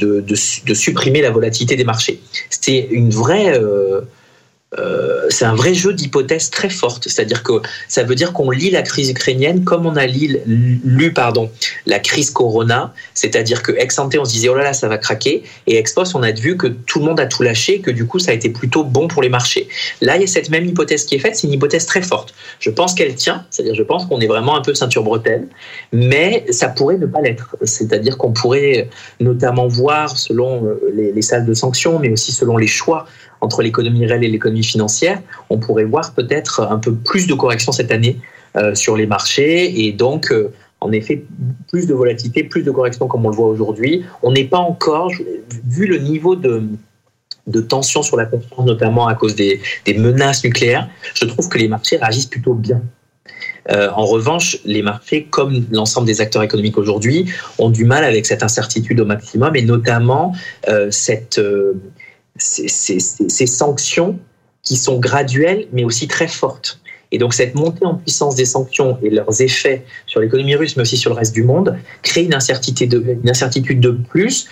supprimer la volatilité des marchés. C'est une vraie euh, euh, c'est un vrai jeu d'hypothèses très forte. C'est-à-dire que ça veut dire qu'on lit la crise ukrainienne comme on a lu, la crise Corona. C'est-à-dire que ex ante, on se disait oh là là, ça va craquer. Et ex post, on a vu que tout le monde a tout lâché, que du coup, ça a été plutôt bon pour les marchés. Là, il y a cette même hypothèse qui est faite. C'est une hypothèse très forte. Je pense qu'elle tient. C'est-à-dire, je pense qu'on est vraiment un peu ceinture bretelle. Mais ça pourrait ne pas l'être. C'est-à-dire qu'on pourrait notamment voir, selon euh, les salles de sanctions, mais aussi selon les choix entre l'économie réelle et l'économie financière, on pourrait voir peut-être un peu plus de corrections cette année euh, sur les marchés et donc euh, en effet plus de volatilité, plus de corrections comme on le voit aujourd'hui. On n'est pas encore, vu le niveau de, tension sur la confiance, notamment à cause des, menaces nucléaires, je trouve que les marchés réagissent plutôt bien. Euh, en revanche, les marchés, comme l'ensemble des acteurs économiques aujourd'hui, ont du mal avec cette incertitude au maximum et notamment ces, sanctions qui sont graduelles mais aussi très fortes. Et donc cette montée en puissance des sanctions et leurs effets sur l'économie russe mais aussi sur le reste du monde crée une incertitude de, une incertitude de plus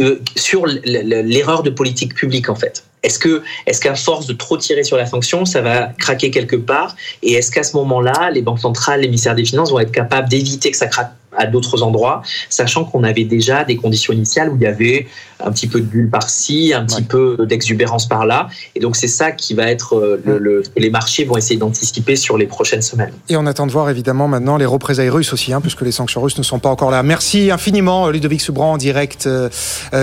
euh, sur l'erreur de politique publique en fait. Est-ce que, est-ce qu'à force de trop tirer sur la sanction, ça va craquer quelque part? Et est-ce qu'à ce moment-là, les banques centrales, les ministères des Finances vont être capables d'éviter que ça craque à d'autres endroits, sachant qu'on avait déjà des conditions initiales où il y avait un petit peu de bulle par-ci, un petit ouais. peu d'exubérance par-là. Et donc, c'est ça qui va être euh, le, le, les marchés vont essayer d'anticiper sur les prochaines semaines. Et on attend de voir évidemment maintenant les représailles russes aussi, hein, puisque les sanctions russes ne sont pas encore là. Merci infiniment, Ludovic Subran, en direct euh,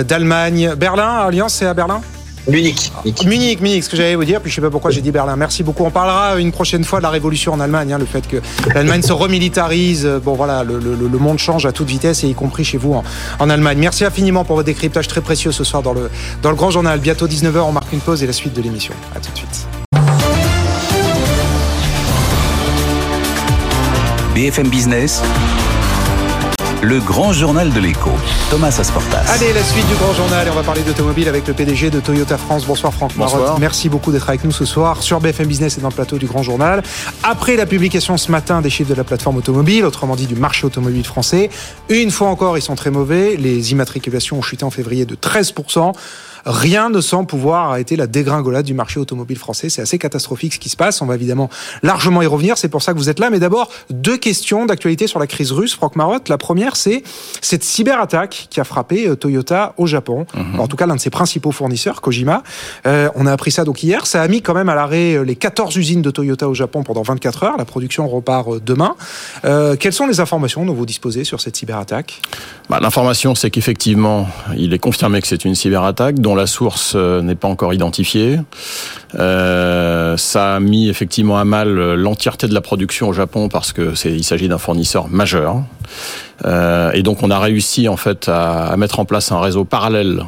d'Allemagne. Berlin, Alliance, c'est à Berlin? Munich. Munich, Munich, ce que j'allais vous dire, puis je sais pas pourquoi j'ai dit Berlin. Merci beaucoup. On parlera une prochaine fois de la révolution en Allemagne, hein, le fait que l'Allemagne se remilitarise. Euh, bon voilà, le, monde change à toute vitesse et y compris chez vous en, Allemagne. Merci infiniment pour votre décryptage très précieux ce soir dans le, dans le Grand Journal. Bientôt 19h, on marque une pause et la suite de l'émission. À tout de suite. BFM Business le grand journal de l'écho, Thomas Asportas. Allez, la suite du grand journal, et on va parler d'automobile avec le PDG de Toyota France. Bonsoir Franck Bonsoir. Marotte. Merci beaucoup d'être avec nous ce soir sur BFM Business et dans le plateau du grand journal. Après la publication ce matin des chiffres de la plateforme automobile, autrement dit du marché automobile français, une fois encore, ils sont très mauvais. Les immatriculations ont chuté en février de 13%. Rien ne semble pouvoir arrêter la dégringolade du marché automobile français. C'est assez catastrophique ce qui se passe. On va évidemment largement y revenir. C'est pour ça que vous êtes là. Mais d'abord, deux questions d'actualité sur la crise russe. Franck Marotte, la première, c'est cette cyberattaque qui a frappé euh, Toyota au Japon. En tout cas, l'un de ses principaux fournisseurs, Kojima. Euh, on a appris ça donc hier. Ça a mis quand même à l'arrêt euh, les 14 usines de Toyota au Japon pendant 24 heures. La production repart demain. Euh, quelles sont les informations dont vous disposez sur cette cyberattaque? Bah, L'information, c'est qu'effectivement, il est confirmé que c'est une cyberattaque la source euh, n'est pas encore identifiée. Euh, ça a mis effectivement à mal euh, l'entièreté de la production au Japon parce que c'est, il s'agit d'un fournisseur majeur. Et donc, on a réussi en fait à, mettre en place un réseau parallèle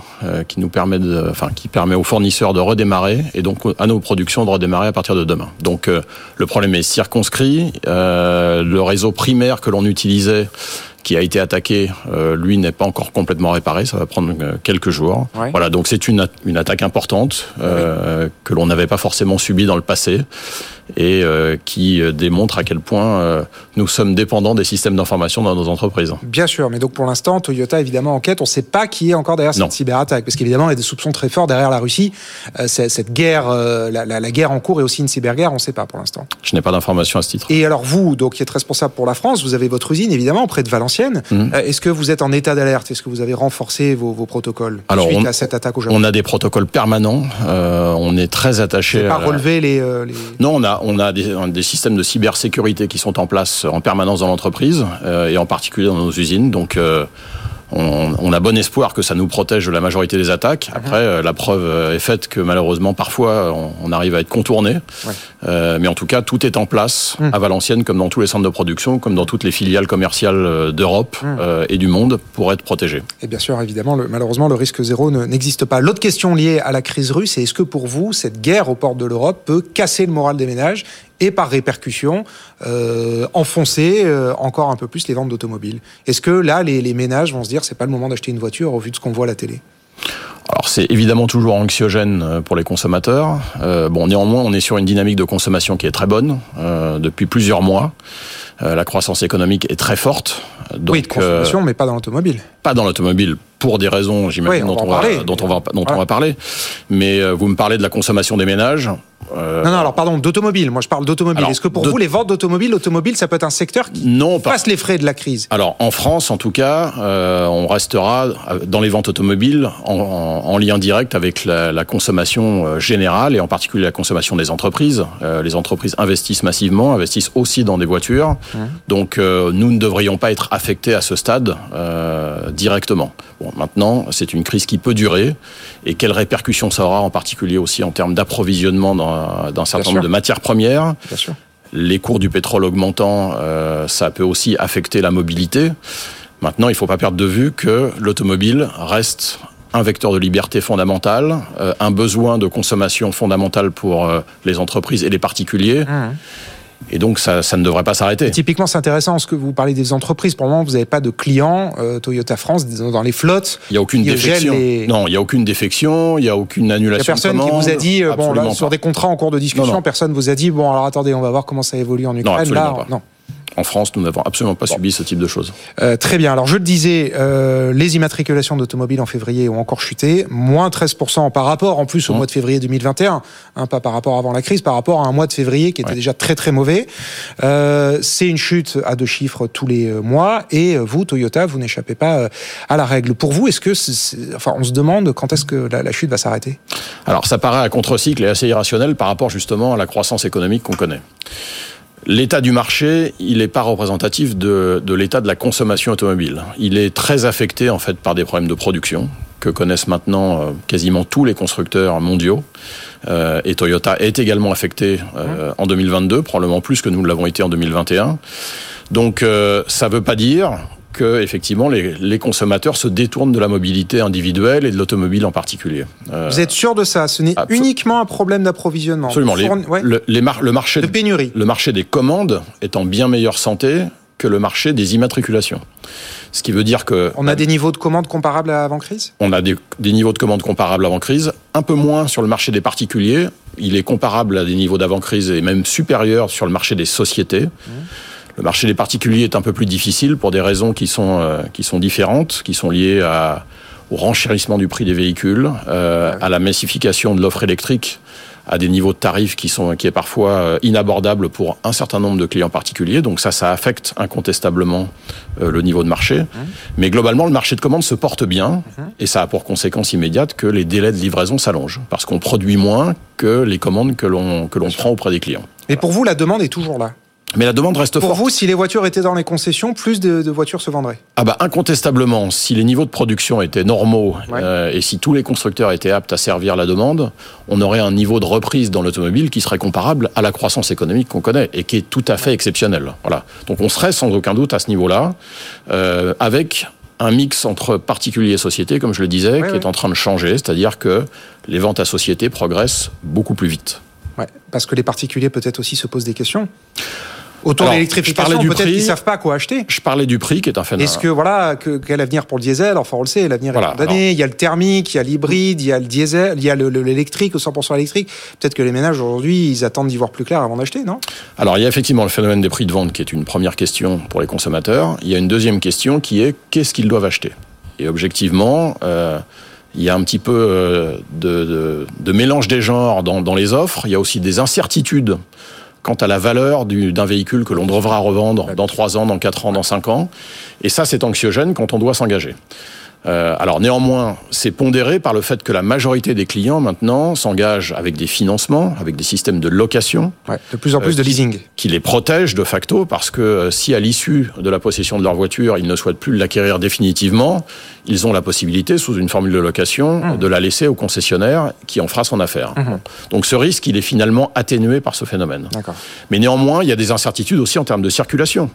qui nous permet enfin, qui permet aux fournisseurs de redémarrer et donc à nos productions de redémarrer à partir de demain. Donc, le problème est circonscrit. Le réseau primaire que l'on utilisait qui a été attaqué, euh, lui n'est pas encore complètement réparé, ça va prendre euh, quelques jours. Ouais. Voilà, donc c'est une, une attaque importante euh, que l'on n'avait pas forcément subie dans le passé et euh, qui euh, démontre à quel point euh, nous sommes dépendants des systèmes d'information dans nos entreprises. Bien sûr, mais donc pour l'instant, Toyota évidemment enquête. On ne sait pas qui est encore derrière Non. cette cyberattaque, parce qu'évidemment, il y a des soupçons très forts derrière la Russie. Cette guerre, la, la- la guerre en cours est aussi une cyberguerre, on ne sait pas pour l'instant. Je n'ai pas d'informations à ce titre. Et alors vous, donc qui êtes responsable pour la France, vous avez votre usine évidemment près de Valenciennes. Mhm. Est-ce que vous êtes en état d'alerte? Est-ce que vous avez renforcé vos, vos protocoles Alors, suite on- à cette attaque au Japon On a des protocoles permanents, euh, on est très attaché pas à la- relevé les, euh, les- Non, on a, on a des, systèmes de cybersécurité qui sont en place en permanence dans l'entreprise euh, et en particulier dans nos usines. Donc, euh, on, on a bon espoir que ça nous protège de la majorité des attaques. Après, euh, la preuve euh, est faite que malheureusement, parfois, on, on arrive à être contourné. Ouais. Euh, mais en tout cas, tout est en place Mm. à Valenciennes, comme dans tous les centres de production, comme dans toutes les filiales commerciales d'Europe euh, et du monde, pour être protégés. Et bien sûr, évidemment, le- malheureusement, le risque zéro ne- n'existe pas. L'autre question liée à la crise russe, c'est est-ce que pour vous, cette guerre aux portes de l'Europe peut casser le moral des ménages et par répercussion euh, enfoncer euh, encore un peu plus les ventes d'automobiles Est-ce que là, les, les ménages vont se dire c'est pas le moment d'acheter une voiture au vu de ce qu'on voit à la télé? Alors c'est évidemment toujours anxiogène euh, pour les consommateurs. Euh, bon, néanmoins, on est sur une dynamique de consommation qui est très bonne depuis plusieurs mois. La croissance économique est très forte. Donc, Oui, de consommation, mais pas dans l'automobile. pas dans l'automobile pour des raisons, j'imagine, Oui, dont, on va, parler. dont on va dont Voilà. on va parler. Mais vous me parlez de la consommation des ménages. Euh, Non, non, alors pardon, d'automobile. Moi, je parle d'automobile. Est-ce que pour vous, les ventes d'automobile, l'automobile, ça peut être un secteur qui non, pas. passe les frais de la crise? Alors en France, en tout cas, euh, on restera euh, dans les ventes automobiles en, en- en lien direct avec la, la consommation générale et en particulier la consommation des entreprises. Euh, les entreprises investissent massivement, investissent aussi dans des voitures. Donc nous ne devrions pas être affectés à ce stade directement. Bon, maintenant, c'est une crise qui peut durer et quelles répercussions ça aura en particulier aussi en termes d'approvisionnement d'un certain nombre de matières premières Bien sûr. les cours du pétrole augmentant, euh, ça peut aussi affecter la mobilité. Maintenant, il ne faut pas perdre de vue que l'automobile reste un vecteur de liberté fondamentale, euh, un besoin de consommation fondamentale pour euh, les entreprises et les particuliers. Mmh. Et donc, ça, ça ne devrait pas s'arrêter. Typiquement, c'est intéressant ce que vous parlez des entreprises. Pour le moment, vous n'avez pas de clients euh, Toyota France dans les flottes. Il n'y a aucune défection. les- Non, il n'y a aucune défection, il n'y a aucune Il n'y annulation a personne de qui vous a dit, euh, bon, là, sur des contrats en cours de discussion, Non, non. personne vous a dit, bon, alors attendez, on va voir comment ça évolue en Ukraine. là, pas. non. En France, nous n'avons absolument pas subi ce type de choses. Euh, très bien. Alors, je le disais, euh, les immatriculations d'automobiles en février ont encore chuté, moins 13% par rapport, en plus, au Mmh. mois de février 2021, hein, pas par rapport avant la crise, par rapport à un mois de février qui était Ouais. déjà très très mauvais. Euh, c'est une chute à deux chiffres tous les mois, et vous, Toyota, vous n'échappez pas à la règle. Pour vous, est-ce que, enfin, on se demande quand est-ce que la, la chute va s'arrêter? Alors ça paraît à contre-cycle et assez irrationnel par rapport justement à la croissance économique qu'on connaît. L'état du marché, il n'est pas représentatif de, de l'état de la consommation automobile. Il est très affecté en fait par des problèmes de production que connaissent maintenant euh, quasiment tous les constructeurs mondiaux. Euh, et Toyota est également affecté euh, en 2022, probablement plus que nous l'avons été en 2021. Donc euh, ça ne veut pas dire que effectivement les, les consommateurs se détournent de la mobilité individuelle et de l'automobile en particulier. Euh, Vous êtes sûr de ça? Ce n'est uniquement un problème d'approvisionnement. Absolument. Les- Fourni- ouais, le, les mar- le marché de pénurie. le marché des commandes est en bien meilleure santé que le marché des immatriculations. Ce qui veut dire que... On a des niveaux de commandes comparables à avant-crise On a des, des, niveaux de commandes comparables avant-crise, un peu moins sur le marché des particuliers. Il est comparable à des niveaux d'avant-crise et même supérieur sur le marché des sociétés. Mmh. Le marché des particuliers est un peu plus difficile pour des raisons qui sont, euh, qui sont différentes, qui sont liées à, au renchérissement du prix des véhicules, euh, à la massification de l'offre électrique à des niveaux de tarifs qui sont qui est parfois euh, inabordable pour un certain nombre de clients particuliers. Donc ça, ça affecte incontestablement euh, le niveau de marché. Mmh. Mais globalement, le marché de commande se porte bien mmh. et ça a pour conséquence immédiate que les délais de livraison s'allongent parce qu'on produit moins que les commandes que l'on que l'on prend auprès des clients. Et pour vous, la demande est toujours là? Mais la demande reste Pour forte. vous, si les voitures étaient dans les concessions, plus de, de voitures se vendraient? Ah bah incontestablement, si les niveaux de production étaient normaux ouais. euh, et si tous les constructeurs étaient aptes à servir la demande, on aurait un niveau de reprise dans l'automobile qui serait comparable à la croissance économique qu'on connaît et qui est tout à fait exceptionnelle. Voilà. Donc on serait sans aucun doute à ce niveau-là, euh, avec un mix entre particuliers et sociétés, comme je le disais, ouais, qui ouais. est en train de changer, c'est-à-dire que les ventes à société progressent beaucoup plus vite. Ouais, parce que les particuliers peut-être aussi se posent des questions. Autour de l'électrification, peut-être qu'ils savent pas quoi acheter. Je parlais du prix qui est un phénomène. Est-ce que voilà, que, quel avenir pour le diesel? Enfin, on le sait, l'avenir voilà, est condamné. Il y a le thermique, il y a l'hybride, il y a le diesel, il y a l'électrique, au 100% électrique. Peut-être que les ménages aujourd'hui, ils attendent d'y voir plus clair avant d'acheter, non? Alors, il y a effectivement le phénomène des prix de vente qui est une première question pour les consommateurs. Il y a une deuxième question qui est qu'est-ce qu'ils doivent acheter? Et objectivement. Euh, il y a un petit peu euh, de, de, de mélange des genres dans, dans, les offres. Il y a aussi des incertitudes quant à la valeur d'un véhicule que l'on devra revendre dans 3 ans, dans 4 ans, dans 5 ans. Et ça, c'est anxiogène quand on doit s'engager. Euh, alors néanmoins, c'est pondéré par le fait que la majorité des clients maintenant s'engagent avec des financements, avec des systèmes de location, ouais, de plus en plus euh, de leasing, qui, les protègent de facto parce que euh, si à l'issue de la possession de leur voiture, ils ne souhaitent plus l'acquérir définitivement, ils ont la possibilité, sous une formule de location, mmh. de la laisser au concessionnaire qui en fera son affaire. Mmh. Donc ce risque, il est finalement atténué par ce phénomène. Mais néanmoins, il y a des incertitudes aussi en termes de circulation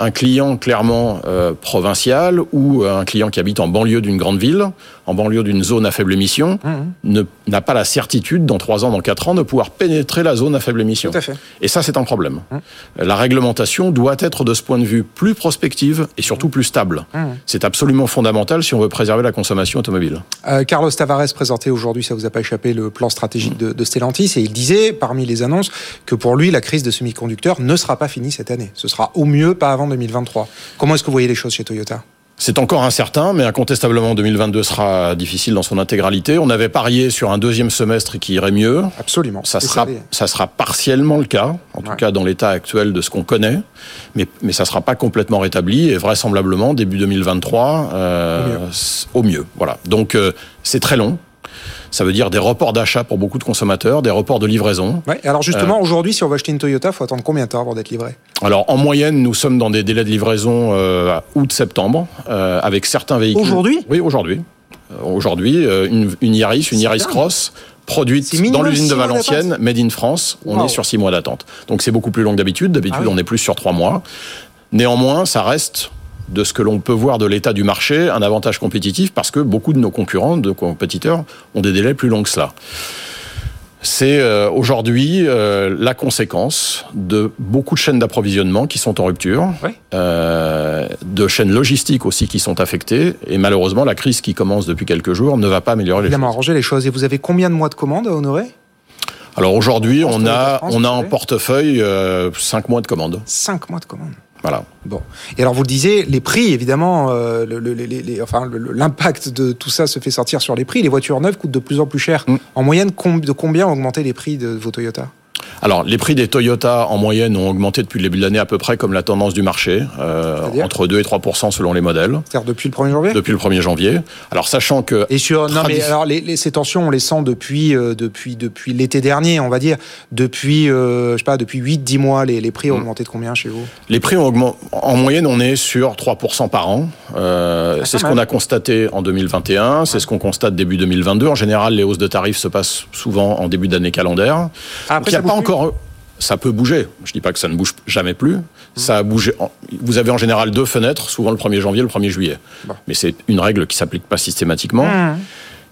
un client clairement euh, provincial ou un client qui habite en banlieue d'une grande ville, en banlieue d'une zone à faible émission, mmh. n'a pas la certitude, dans 3 ans, dans 4 ans, de pouvoir pénétrer la zone à faible émission. Tout à fait. Et ça, c'est un problème. Mmh. La réglementation doit être, de ce point de vue, plus prospective et surtout plus stable. Mmh. C'est absolument fondamental si on veut préserver la consommation automobile. Euh, Carlos Tavares présentait aujourd'hui, ça vous a pas échappé, le plan stratégique de, de Stellantis, et il disait, parmi les annonces, que pour lui, la crise de semi-conducteurs ne sera pas finie cette année. Ce sera au mieux pas avant 2023. Comment est-ce que vous voyez les choses chez Toyota? C'est encore incertain, mais incontestablement 2022 sera difficile dans son intégralité. On avait parié sur un deuxième semestre qui irait mieux. Absolument. Ça sera, ça sera partiellement le cas, en tout ouais. cas dans l'état actuel de ce qu'on connaît, mais, mais ça sera pas complètement rétabli et vraisemblablement début 2023 euh, au, mieux. au mieux. Voilà. Donc euh, c'est très long. Ça veut dire des reports d'achat pour beaucoup de consommateurs, des reports de livraison. Ouais, alors justement, euh, aujourd'hui, si on veut acheter une Toyota, il faut attendre combien de temps avant d'être livré? Alors en moyenne, nous sommes dans des délais de livraison euh, à août-septembre, euh, avec certains véhicules. Aujourd'hui? Oui, aujourd'hui. Aujourd'hui, une, une Yaris, une Yaris Cross, produite dans l'usine de Valenciennes, made in France, on wow. est sur six mois d'attente. Donc c'est beaucoup plus long que d'habitude. D'habitude, ah oui. on est plus sur trois mois. Néanmoins, ça reste de ce que l'on peut voir de l'état du marché, un avantage compétitif parce que beaucoup de nos concurrents, de compétiteurs, ont des délais plus longs que cela. C'est euh, aujourd'hui euh, la conséquence de beaucoup de chaînes d'approvisionnement qui sont en rupture, oui. euh, de chaînes logistiques aussi qui sont affectées, et malheureusement la crise qui commence depuis quelques jours ne va pas améliorer les choses. arranger les choses. Et vous avez combien de mois de commandes à honorer? Alors aujourd'hui, on a, on a en portefeuille 5 mois de commandes. 5 mois de commandes voilà. Bon. Et alors vous le disiez, les prix, évidemment, euh, le, le, les, les, enfin, l'impact de tout ça se fait sortir sur les prix. Les voitures neuves coûtent de plus en plus cher. Mm. En moyenne, de combien ont augmenté les prix de vos Toyota? Alors, les prix des Toyota en moyenne ont augmenté depuis le début de l'année à peu près comme la tendance du marché, euh, entre 2 et 3% selon les modèles. C'est-à-dire depuis le 1er janvier? Depuis le 1er janvier. Alors, sachant que... Et sur... Non, mais alors, les, les, ces tensions, on les sent depuis, euh, depuis, depuis l'été dernier, on va dire. Depuis, euh, je sais pas, depuis 8-10 mois, les, les prix ont mmh. augmenté de combien chez vous? Les prix ont augmenté... En moyenne, on est sur 3% par an. Euh, ah, c'est ce qu'on a constaté en 2021, ouais. c'est ce qu'on constate début 2022. En général, les hausses de tarifs se passent souvent en début d'année calendaire. Ah, après, pas encore ça peut bouger. Je dis pas que ça ne bouge jamais plus. Mmh. Ça a bougé. Vous avez en général deux fenêtres, souvent le 1er janvier, le 1er juillet. Bon. Mais c'est une règle qui s'applique pas systématiquement. Mmh.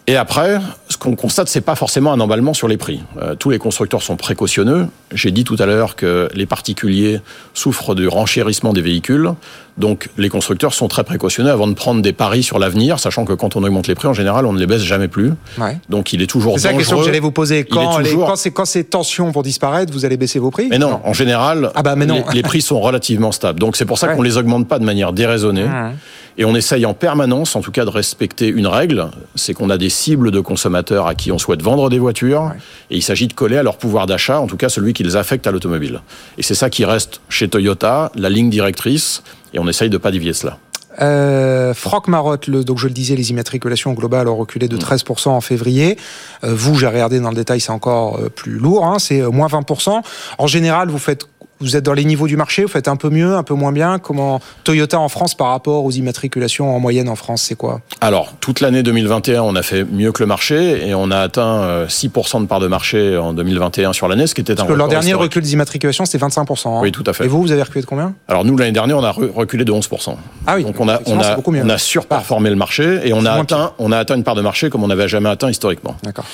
Et après, ce qu'on constate, c'est pas forcément un emballement sur les prix. Euh, tous les constructeurs sont précautionneux. J'ai dit tout à l'heure que les particuliers souffrent du renchérissement des véhicules. Donc, les constructeurs sont très précautionneux avant de prendre des paris sur l'avenir, sachant que quand on augmente les prix, en général, on ne les baisse jamais plus. Ouais. Donc, il est toujours C'est la question que j'allais vous poser. Quand, les- toujours- quand, c'est- quand ces tensions vont disparaître, vous allez baisser vos prix Mais non, en général, Ah bah, mais non. Les, les prix sont relativement stables. Donc c'est pour ça Ouais. qu'on les augmente pas de manière déraisonnée. Ouais. Et on essaye en permanence, en tout cas, de respecter une règle, c'est qu'on a des cibles de consommateurs à qui on souhaite vendre des voitures, et il s'agit de coller à leur pouvoir d'achat, en tout cas celui qui les affecte à l'automobile. Et c'est ça qui reste chez Toyota, la ligne directrice, et on essaye de pas dévier cela. Euh, Franck Marotte, le, donc je le disais, les immatriculations globales ont reculé Mm. de 13% en février. Euh, vous, j'ai regardé dans le détail, c'est encore euh, plus lourd, hein, c'est euh, moins 20%. En général, vous faites, vous êtes dans les niveaux du marché, vous faites un peu mieux, un peu moins bien. Comment Toyota en France par rapport aux immatriculations en moyenne en France, c'est quoi Alors, toute l'année 2021, on a fait mieux que le marché, et on a atteint euh, 6% de part de marché en 2021 sur l'année, ce qui était un Parce que l'an record dernier, le recul des immatriculations, c'était 25%. hein. Oui, tout à fait. Et vous, vous avez reculé de combien Alors nous, l'année dernière, on a re- reculé de 11%. Ah oui, Donc on a, on a, on a surperformé le marché et on a, atteint, on a atteint une part de marché comme on n'avait jamais atteint historiquement. D'accord.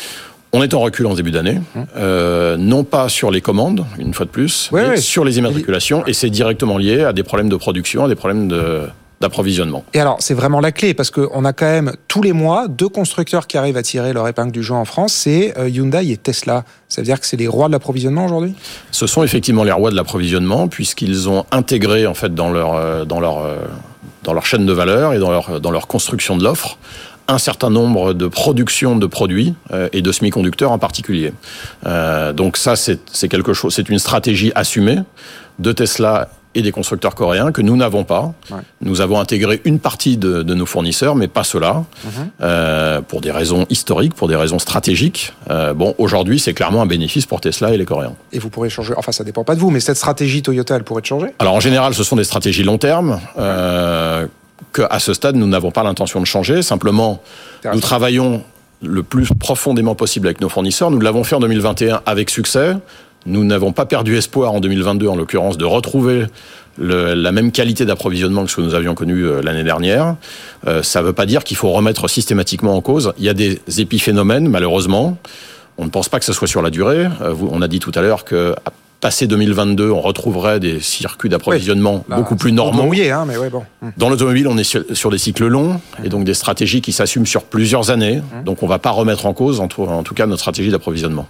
On est en recul en début d'année, euh, non pas sur les commandes, une fois de plus, Ouais, mais ouais. sur les immatriculations, et c'est directement lié à des problèmes de production, à des problèmes de- d'approvisionnement. Et alors, c'est vraiment la clé, parce qu'on a quand même tous les mois deux constructeurs qui arrivent à tirer leur épingle du jeu en France, c'est euh, Hyundai et Tesla. Ça veut dire que c'est les rois de l'approvisionnement aujourd'hui? Ce sont effectivement les rois de l'approvisionnement, puisqu'ils ont intégré en fait dans leur, euh, dans leur, dans leur chaîne de valeur et dans leur, dans leur construction de l'offre un certain nombre de productions de produits euh, et de semi-conducteurs en particulier. Euh, donc ça, c'est quelque chose, c'est une stratégie assumée de Tesla et des constructeurs coréens que nous n'avons pas. Ouais. Nous avons intégré une partie de, de nos fournisseurs, mais pas cela, euh, pour des raisons historiques, pour des raisons stratégiques. Euh, bon, aujourd'hui, c'est clairement un bénéfice pour Tesla et les Coréens. Et vous pourrez changer, enfin ça dépend pas de vous, mais cette stratégie Toyota, elle pourrait changer Alors en général, ce sont des stratégies long terme. Euh, que à ce stade, nous n'avons pas l'intention de changer. Simplement, nous travaillons le plus profondément possible avec nos fournisseurs. Nous l'avons fait en 2021 avec succès. Nous n'avons pas perdu espoir en 2022, en l'occurrence, de retrouver le- la même qualité d'approvisionnement que ce que nous avions connu euh, l'année dernière. Euh, ça ne veut pas dire qu'il faut remettre systématiquement en cause. Il y a des épiphénomènes, malheureusement. On ne pense pas que ce soit sur la durée. Euh, on a dit tout à l'heure que passé 2022, on retrouverait des circuits d'approvisionnement beaucoup c'est plus normaux. mouillé, hein, mais ouais, bon. Dans l'automobile, on est sur, sur des cycles longs et donc des stratégies qui s'assument sur plusieurs années. Donc on ne va pas remettre en cause, en tout, en tout cas, notre stratégie d'approvisionnement.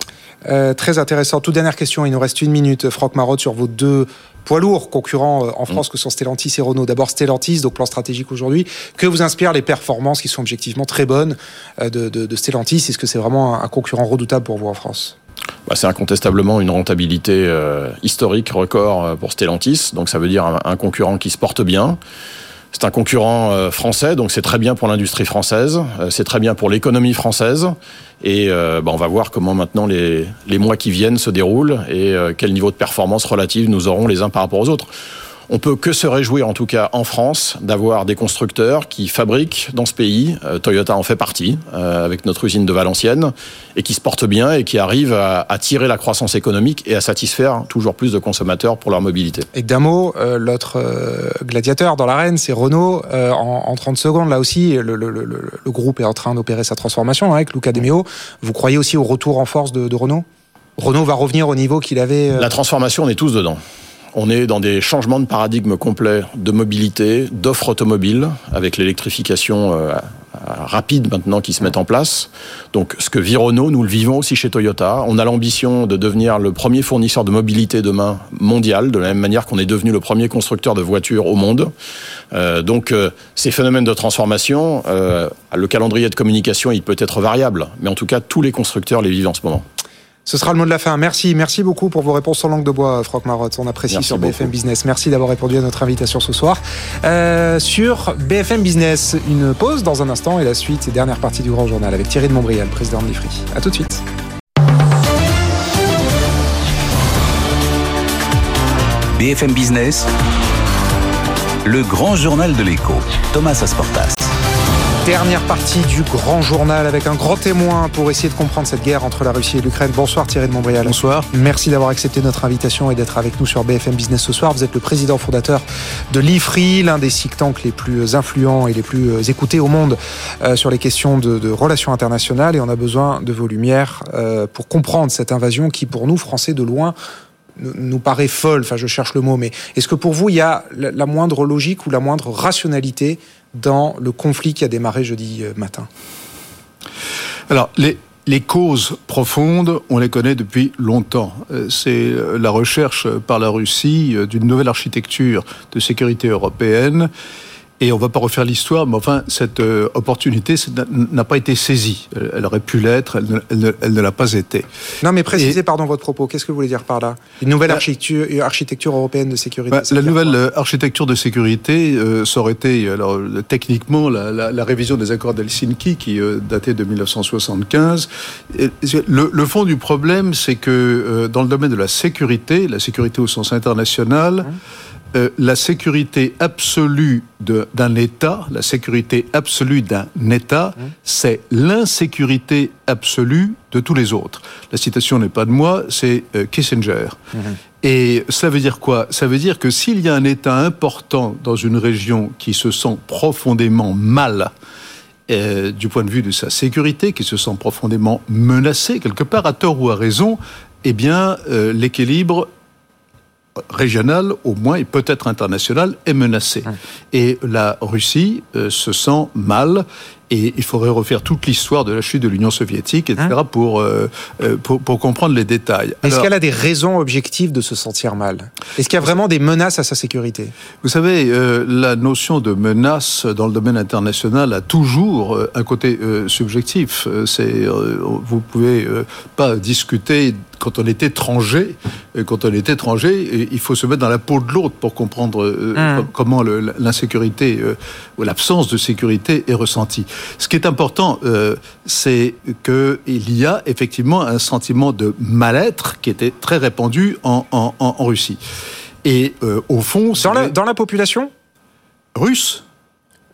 Euh, très intéressant. Toute dernière question, il nous reste une minute. Franck Marotte, sur vos deux poids lourds concurrents euh, en France que sont Stellantis et Renault. D'abord Stellantis, donc plan stratégique aujourd'hui. Que vous inspirent les performances qui sont objectivement très bonnes euh, de, de, de Stellantis? Est-ce que c'est vraiment un concurrent redoutable pour vous en France? Bah, c'est incontestablement une rentabilité euh, historique record euh, pour Stellantis. Donc ça veut dire un, concurrent qui se porte bien. C'est un concurrent euh, français, donc c'est très bien pour l'industrie française, c'est très bien pour l'économie française. Et bah, on va voir comment maintenant les, mois qui viennent se déroulent et quel niveau de performance relative nous aurons les uns par rapport aux autres. On peut que se réjouir, en tout cas en France, d'avoir des constructeurs qui fabriquent dans ce pays. Euh, Toyota en fait partie, euh, avec notre usine de Valenciennes, et qui se portent bien et qui arrivent à, à tirer la croissance économique et à satisfaire toujours plus de consommateurs pour leur mobilité. Et d'un mot, euh, l'autre gladiateur dans l'arène, c'est Renault. En, en 30 secondes, là aussi, le, le- le- le groupe est en train d'opérer sa transformation hein, avec Luca De Meo. Vous croyez aussi au retour en force de, de Renault? Renault va revenir au niveau qu'il avait. La transformation, on est tous dedans. On est dans des changements de paradigme complets de mobilité, d'offres automobiles, avec l'électrification euh, rapide maintenant qui se met en place. Donc ce que vit Renault, nous le vivons aussi chez Toyota. On a l'ambition de devenir le premier fournisseur de mobilité demain mondial, de la même manière qu'on est devenu le premier constructeur de voitures au monde. Euh, donc euh, ces phénomènes de transformation, euh, le calendrier de communication, il peut être variable, mais en tout cas tous les constructeurs les vivent en ce moment. Ce sera le mot de la fin. Merci, merci beaucoup pour vos réponses en langue de bois, Franck Marotte. On apprécie Merci sur beaucoup. BFM Business. Merci d'avoir répondu à notre invitation ce soir. Euh, sur BFM Business, une pause dans un instant et la suite et dernière partie du grand journal avec Thierry de Montbrial, président de l'IFRI. À tout de suite. BFM Business, le grand journal de l'écho, Thomas Asportas. Dernière partie du grand journal avec un grand témoin pour essayer de comprendre cette guerre entre la Russie et l'Ukraine. Bonsoir Thierry de Montbrial. Bonsoir. Merci d'avoir accepté notre invitation et d'être avec nous sur BFM Business ce soir. Vous êtes le président fondateur de l'IFRI, l'un des think tanks les plus influents et les plus écoutés au monde euh, sur les questions de, de, relations internationales. Et on a besoin de vos lumières euh, pour comprendre cette invasion qui, pour nous, Français de loin, nous paraît folle, enfin je cherche le mot, mais est-ce que pour vous il y a la moindre logique ou la moindre rationalité dans le conflit qui a démarré jeudi euh, matin Alors, les, les causes profondes, on les connaît depuis longtemps. Euh, c'est euh, la recherche par la Russie d'une nouvelle architecture de sécurité européenne et on ne va pas refaire l'histoire, mais enfin, cette euh, opportunité n'a pas été saisie. Elle, aurait pu l'être, elle, ne, l'a pas été. Non, mais précisez, pardon, votre propos. Qu'est-ce que vous voulez dire par là? Une nouvelle bah, architecture, architecture, européenne de sécurité bah, La nouvelle euh, architecture de sécurité, euh, ça aurait été, alors, techniquement, la, révision des accords d'Helsinki, qui datait de 1975. Le, le, fond du problème, c'est que dans le domaine de la sécurité, la sécurité au sens international, hum. Euh, la sécurité absolue d'un État, la sécurité absolue d'un État, mmh. c'est l'insécurité absolue de tous les autres. La citation n'est pas de moi, c'est euh, Kissinger. Mmh. Et ça veut dire quoi? Ça veut dire que s'il y a un État important dans une région qui se sent profondément mal, euh, du point de vue de sa sécurité, qui se sent profondément menacé, quelque part, à tort ou à raison, eh bien, l'équilibre régional au moins et peut-être international est menacé. Et la Russie euh, se sent mal et il faudrait refaire toute l'histoire de la chute de l'Union soviétique, etc., hein pour, euh, euh, pour, pour, comprendre les détails. Est-ce qu'elle a des raisons objectives de se sentir mal? Est-ce qu'il y a vraiment des menaces à sa sécurité? Vous savez, euh, la notion de menace dans le domaine international a toujours un côté subjectif. C'est, vous pouvez pas discuter quand on est étranger, quand on est étranger, il faut se mettre dans la peau de l'autre pour comprendre mmh. comment l'insécurité ou l'absence de sécurité est ressentie. Ce qui est important, euh, c'est qu'il y a effectivement un sentiment de mal-être qui était très répandu en, Russie. Et euh, au fond... Dans la, dans la population? Russe.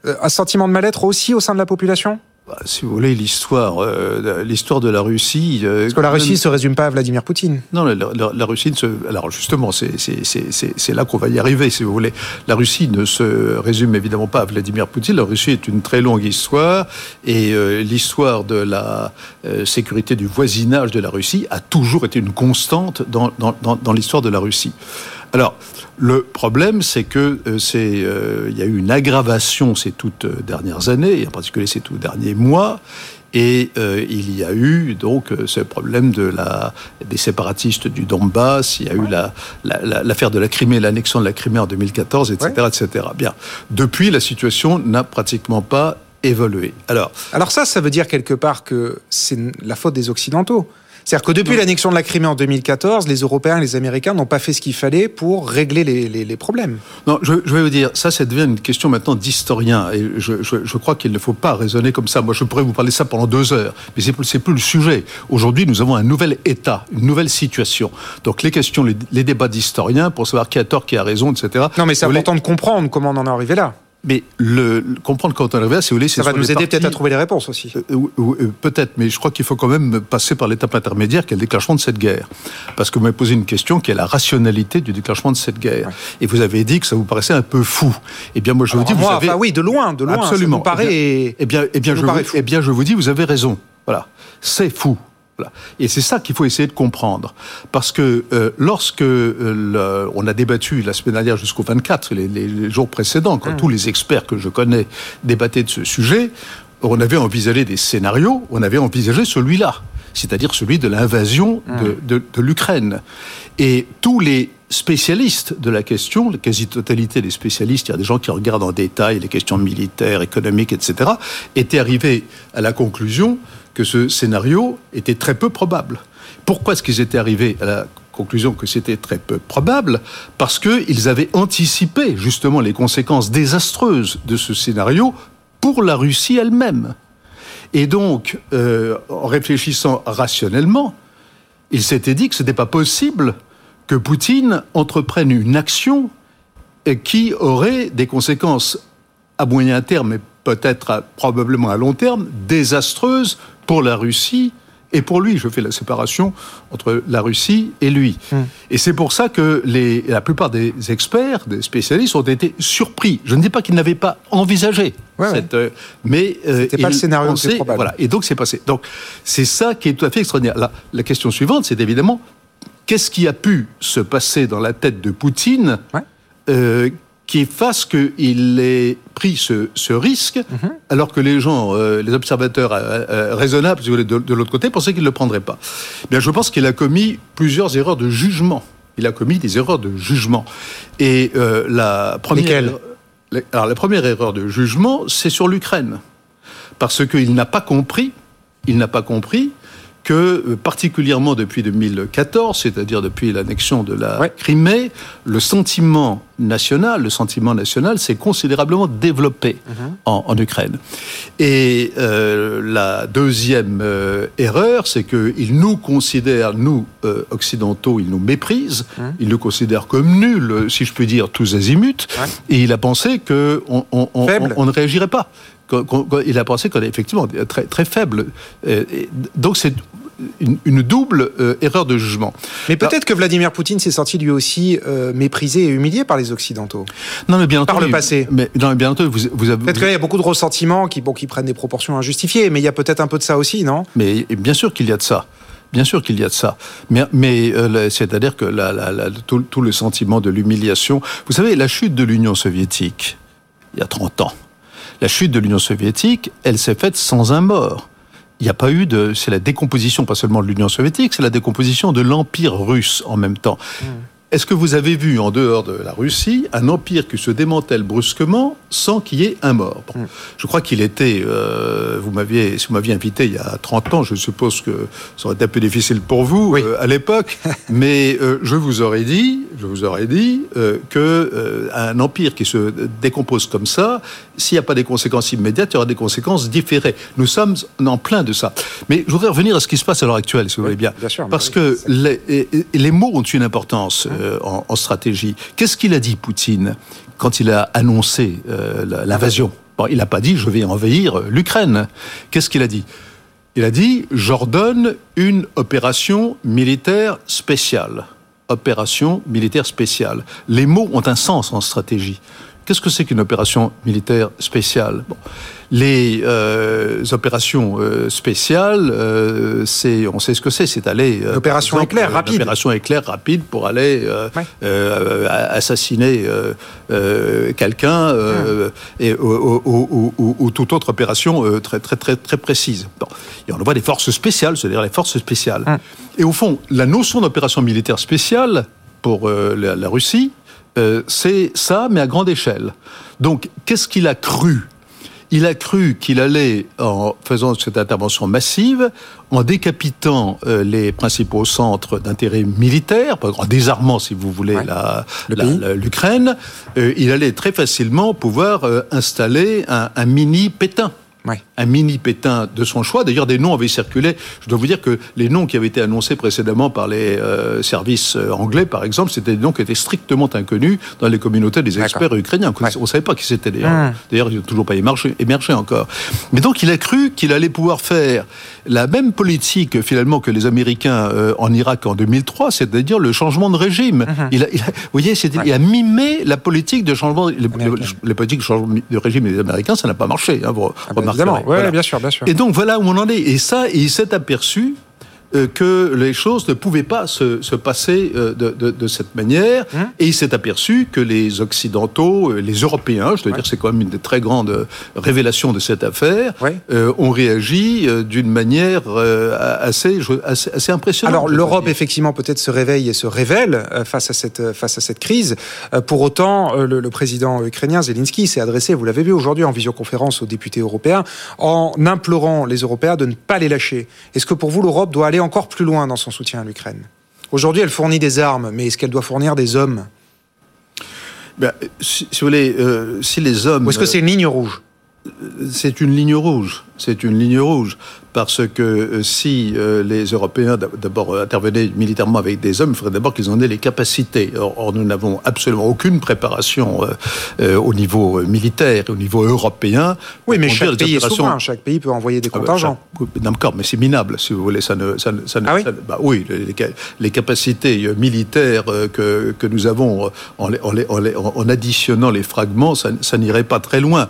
Euh, Un sentiment de mal-être aussi au sein de la population? Bah, si vous voulez, l'histoire, euh, l'histoire de la Russie. Euh, Parce que la Russie ne se résume pas à Vladimir Poutine. Non, la, la, Russie ne se. Alors justement, c'est là qu'on va y arriver, si vous voulez. La Russie ne se résume évidemment pas à Vladimir Poutine. La Russie est une très longue histoire et euh, l'histoire de la sécurité du voisinage de la Russie a toujours été une constante dans, dans, dans, dans l'histoire de la Russie. Alors, le problème, c'est que euh, c'est, euh, il y a eu une aggravation ces toutes euh, dernières années, et en particulier ces tout derniers mois. Et il y a eu donc ce problème de la, des séparatistes du Donbass, il y a eu l'affaire la, la, de la Crimée, l'annexion de la Crimée en 2014, etc., etc. Bien. Depuis, la situation n'a pratiquement pas évolué. Alors, alors ça, ça veut dire quelque part que c'est la faute des Occidentaux. C'est-à-dire que depuis l'annexion de la Crimée en 2014, les Européens et les Américains n'ont pas fait ce qu'il fallait pour régler les, problèmes. Non, je, vais vous dire, ça, ça devient une question maintenant d'historien. Et je, crois qu'il ne faut pas raisonner comme ça. Moi, je pourrais vous parler de ça pendant deux heures, mais c'est plus, plus le sujet. Aujourd'hui, nous avons un nouvel État, une nouvelle situation. Donc les questions, les, débats d'historiens pour savoir qui a tort, qui a raison, etc. Non, mais c'est important de comprendre comment on en est arrivé là. Mais le, comprendre quand on arrive si vous voulez, c'est ça va nous aider peut-être à trouver les réponses aussi. Euh, euh, peut-être, mais je crois qu'il faut quand même passer par l'étape intermédiaire, qui est le déclenchement de cette guerre. Parce que vous m'avez posé une question qui est la rationalité du déclenchement de cette guerre. Et vous avez dit que ça vous paraissait un peu fou. Eh bien, moi, je vous dis, vous avez... oui, de loin, de loin. Absolument. Ça paraît. Eh bien, eh bien, je, eh bien, je vous dis, vous avez raison. Voilà, c'est fou. Et c'est ça qu'il faut essayer de comprendre. Parce que euh, lorsque euh, on a débattu la semaine dernière jusqu'au 24, les, jours précédents, quand mmh. tous les experts que je connais débattaient de ce sujet, on avait envisagé des scénarios, on avait envisagé celui-là, c'est-à-dire celui de l'invasion de, mmh. de l'Ukraine. Et tous les spécialistes de la question, la quasi-totalité des spécialistes, il y a des gens qui regardent en détail les questions militaires, économiques, etc., étaient arrivés à la conclusion que ce scénario était très peu probable. Pourquoi est-ce qu'ils étaient arrivés à la conclusion que c'était très peu probable? Parce qu'ils avaient anticipé justement les conséquences désastreuses de ce scénario pour la Russie elle-même. Et donc, euh, en réfléchissant rationnellement, ils s'étaient dit que ce n'était pas possible que Poutine entreprenne une action qui aurait des conséquences à moyen terme, peut-être probablement à long terme désastreuse pour la Russie et pour lui. Je fais la séparation entre la Russie et lui. Hmm. Et c'est pour ça que les, la plupart des experts, des spécialistes ont été surpris. Je ne dis pas qu'ils n'avaient pas envisagé cette, euh, mais euh, c'était pas le scénario pensait, probable. Voilà. Et donc c'est passé. Donc c'est ça qui est tout à fait extraordinaire. La, la question suivante, c'est évidemment qu'est-ce qui a pu se passer dans la tête de Poutine euh, qui fasse qu'il ait pris ce, risque, mhm. alors que les gens, euh, les observateurs euh, euh, raisonnables de, de l'autre côté, pensaient qu'il ne le prendrait pas. Bien, je pense qu'il a commis plusieurs erreurs de jugement. Il a commis des erreurs de jugement. Et la première, alors la première erreur de jugement, c'est sur l'Ukraine, parce qu'il n'a pas compris, il n'a pas compris que, euh, particulièrement depuis 2014, c'est-à-dire depuis l'annexion de la Crimée, le sentiment national, le sentiment national s'est considérablement développé mhm. en, Ukraine. Et euh, la deuxième euh, erreur, c'est qu'il nous considère, nous occidentaux, il nous méprise, mhm. il nous considère comme nuls, si je puis dire, tous azimuts, et il a pensé qu'on on, on ne réagirait pas il a pensé qu'on est effectivement très, très faible. Donc c'est une, double euh, erreur de jugement. Mais peut-être que Vladimir Poutine s'est senti lui aussi euh, méprisé et humilié par les Occidentaux. Non, mais bien entendu. Par le passé. Mais non, mais bien entendu, vous, vous avez. Peut-être qu'il y a beaucoup de ressentiments qui, bon, qui prennent des proportions injustifiées, mais il y a peut-être un peu de ça aussi, non? Mais bien sûr qu'il y a de ça. Bien sûr qu'il y a de ça. Mais, mais euh, c'est-à-dire que la, tout, tout le sentiment de l'humiliation. Vous savez, la chute de l'Union soviétique, il y a 30 ans, la chute de l'Union soviétique, elle s'est faite sans un mort. Il n'y a pas eu de. C'est la décomposition, pas seulement de l'Union soviétique, c'est la décomposition de l'Empire russe en même temps. Mmh. Est-ce que vous avez vu en dehors de la Russie un empire qui se démantèle brusquement sans qu'il y ait un mort? Mm. Je crois qu'il était, euh, vous m'aviez, si vous m'aviez invité il y a 30 ans, je suppose que ça aurait été un peu difficile pour vous euh, à l'époque, mais euh, je vous aurais dit, je vous aurais dit que un empire qui se décompose comme ça, s'il n'y a pas des conséquences immédiates, il y aura des conséquences différées. Nous sommes en plein de ça. Mais je voudrais revenir à ce qui se passe à l'heure actuelle, si vous voulez bien, bien sûr, parce que les, les mots ont une importance. Euh, en, stratégie. Qu'est-ce qu'il a dit, Poutine, quand il a annoncé euh, l'invasion? Il n'a pas dit je vais envahir l'Ukraine. Qu'est-ce qu'il a dit? Il a dit j'ordonne une opération militaire spéciale. Opération militaire spéciale. Les mots ont un sens en stratégie. Qu'est-ce que c'est qu'une opération militaire spéciale les euh, opérations euh, spéciales, euh, c'est, on sait ce que c'est, c'est aller. L'opération éclair rapide. Opération éclair rapide pour aller assassiner quelqu'un et ou, toute autre opération très très très très précise. Et on voit des forces spéciales, c'est-à-dire les forces spéciales. Et au fond, la notion d'opération militaire spéciale pour la, Russie, c'est ça, mais à grande échelle. Donc, qu'est-ce qu'il a cru? Il a cru qu'il allait, en faisant cette intervention massive, en décapitant euh, les principaux centres d'intérêt militaire, en désarmant, si vous voulez, l'Ukraine, euh, il allait très facilement pouvoir euh, installer un, un mini Pétain un mini Pétain de son choix. D'ailleurs, des noms avaient circulé. Je dois vous dire que les noms qui avaient été annoncés précédemment par les euh, services euh, anglais, par exemple, c'était des noms qui étaient strictement inconnus dans les communautés des experts ukrainiens. On ne savait pas qui c'était d'ailleurs. Hum. D'ailleurs, ils n'ont toujours pas émergé, émergé, encore. Mais donc, il a cru qu'il allait pouvoir faire la même politique finalement que les Américains euh, en Irak en 2003, c'est-à-dire le changement de régime. Hum. Il, a, vous voyez, il a mimé la politique de changement, les, politiques de changement de régime des Américains, ça n'a pas marché. Hein, vous ah bah, Évidemment, oui, bien sûr, bien sûr. Et donc voilà où on en est. Et ça, il s'est aperçu que les choses ne pouvaient pas se, se passer euh, de, de, de, cette manière. Hum. Et il s'est aperçu que les Occidentaux, euh, les Européens, je dois dire c'est quand même une des très grandes révélations de cette affaire, ont réagi d'une manière assez, assez, assez, impressionnante. Alors l'Europe, effectivement, peut-être se réveille et se révèle face à cette, face à cette crise. Pour autant, le, le président ukrainien Zelensky s'est adressé, vous l'avez vu aujourd'hui en visioconférence aux députés européens, en implorant les Européens de ne pas les lâcher. Est-ce que pour vous, l'Europe doit aller encore plus loin dans son soutien à l'Ukraine. Aujourd'hui, elle fournit des armes, mais est-ce qu'elle doit fournir des hommes? Ben, si, vous voulez, euh, si les hommes... Ou est-ce que c'est une ligne rouge? C'est une ligne rouge. C'est une ligne rouge parce que euh, si euh, les Européens d'abord euh, intervenaient militairement avec des hommes, il faudrait d'abord qu'ils en aient les capacités. Or, nous n'avons absolument aucune préparation au niveau militaire et au niveau européen. Oui, mais chaque pays est souverain. Chaque pays peut envoyer des ah bah, contingents. D'accord, mais c'est minable, si vous voulez. Ça ne, ça, ça ah oui, bah, oui les, capacités militaires que, que nous avons en, en, en, additionnant les fragments, ça, n'irait pas très loin.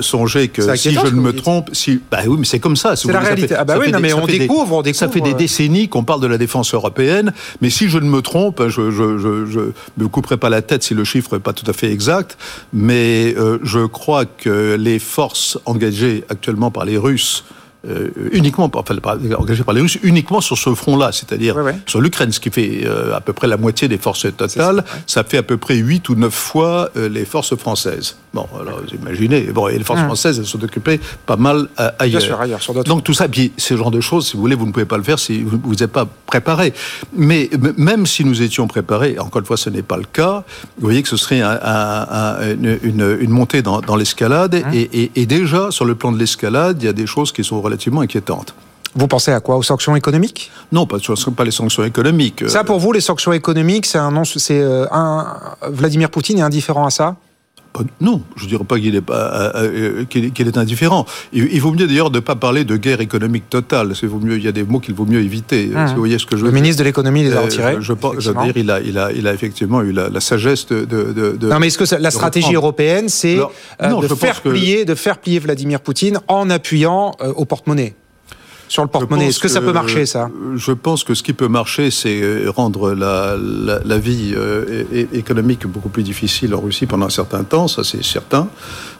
songez que si je ne me trompe, si, bah oui, mais c'est comme ça. Si la réalité. ah bah oui, mais on découvre, on découvre. Ça fait des décennies qu'on parle de la défense européenne, mais si je ne me trompe, je ne je, je, je, me couperai pas la tête si le chiffre n'est pas tout à fait exact, mais euh, je crois que les forces engagées actuellement par les Russes euh, uniquement, enfin, engagé par les Russes, uniquement sur ce front-là, c'est-à-dire sur l'Ukraine, ce qui fait euh, à peu près la moitié des forces totales. Ça, fait à peu près 8 ou 9 fois euh, les forces françaises. Bon, alors vous imaginez, bon, et les forces hum. françaises, elles sont occupées pas mal ailleurs. Bien sûr, ailleurs sur Donc tout ça, puis ce genre de choses, si vous voulez, vous ne pouvez pas le faire si vous n'êtes pas préparé. Mais même si nous étions préparés, encore une fois, ce n'est pas le cas, vous voyez que ce serait une, une, montée dans, dans l'escalade. Et, et, et, déjà, sur le plan de l'escalade, il y a des choses qui sont relativement inquiétante. Vous pensez à quoi? Aux sanctions économiques? Non, pas, pas les sanctions économiques. Ça, pour vous, les sanctions économiques, c'est un, c'est euh, un Vladimir Poutine est indifférent à ça? Non, je ne dirais pas qu'il est, euh, euh, qu'il est, indifférent. Il, vaut mieux d'ailleurs de ne pas parler de guerre économique totale. Vaut mieux, il y a des mots qu'il vaut mieux éviter. Mmh. vous voyez ce que je Le ministre de l'économie les a retirés. je, pense, dire, il a, il, a, il a effectivement eu la, sagesse de, de, Non, mais est-ce que la stratégie européenne, c'est de, faire plier, de faire plier Vladimir Poutine en appuyant au porte-monnaie sur le porte-monnaie. Est-ce que, ça peut marcher, ça Je pense que ce qui peut marcher, c'est euh, rendre la, la, vie euh, économique beaucoup plus difficile en Russie pendant un certain temps, ça c'est certain.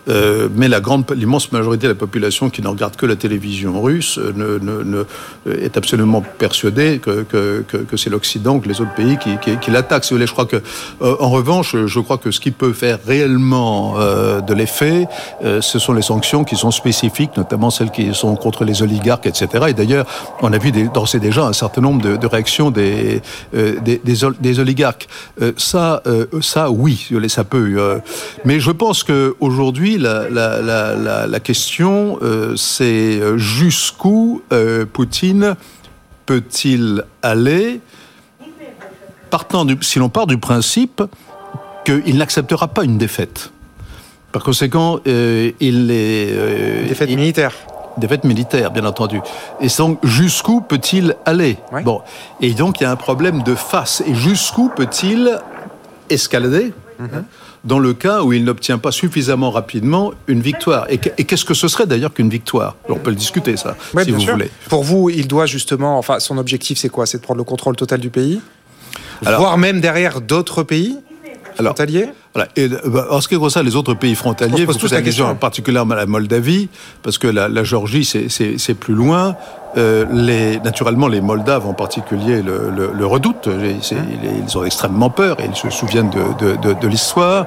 Euh, mais la grande, l'immense majorité de la population qui ne regarde que la télévision russe ne, ne, ne est absolument persuadée que, que, c'est l'Occident, que les autres pays qui, qui, l'attaquent. Je crois que, en revanche, je crois que ce qui peut faire réellement de l'effet, ce sont les sanctions qui sont spécifiques, notamment celles qui sont contre les oligarques, etc. Et d'ailleurs, on a vu d'ores et déjà un certain nombre de, réactions des, euh, des, oligarques. Euh, ça, euh, ça, oui, ça peut. mais je pense qu'aujourd'hui, la, la, la, question, c'est jusqu'où Poutine peut-il aller, partant du, si l'on part du principe qu'il n'acceptera pas une défaite. Par conséquent, il est... défaite militaire défaite militaire, bien entendu. Et donc, jusqu'où peut-il aller? Bon, et donc il y a un problème de face. Et jusqu'où peut-il escalader? Mhm. Dans le cas où il n'obtient pas suffisamment rapidement une victoire. Et qu'est-ce que ce serait d'ailleurs qu'une victoire? On peut le discuter, ça, si vous voulez. Pour vous, il doit justement, enfin, son objectif, c'est quoi? C'est de prendre le contrôle total du pays? Voire même derrière d'autres pays? Frontaliers? Voilà. Et, bah, en ce qui concerne les autres pays frontaliers, vous posez la question en particulier la Moldavie, parce que la, la Géorgie, c'est plus loin. Euh, les, naturellement, les Moldaves en particulier le, le, le redoutent. Ils, ils, ont extrêmement peur et ils se souviennent de, de, de, l'histoire.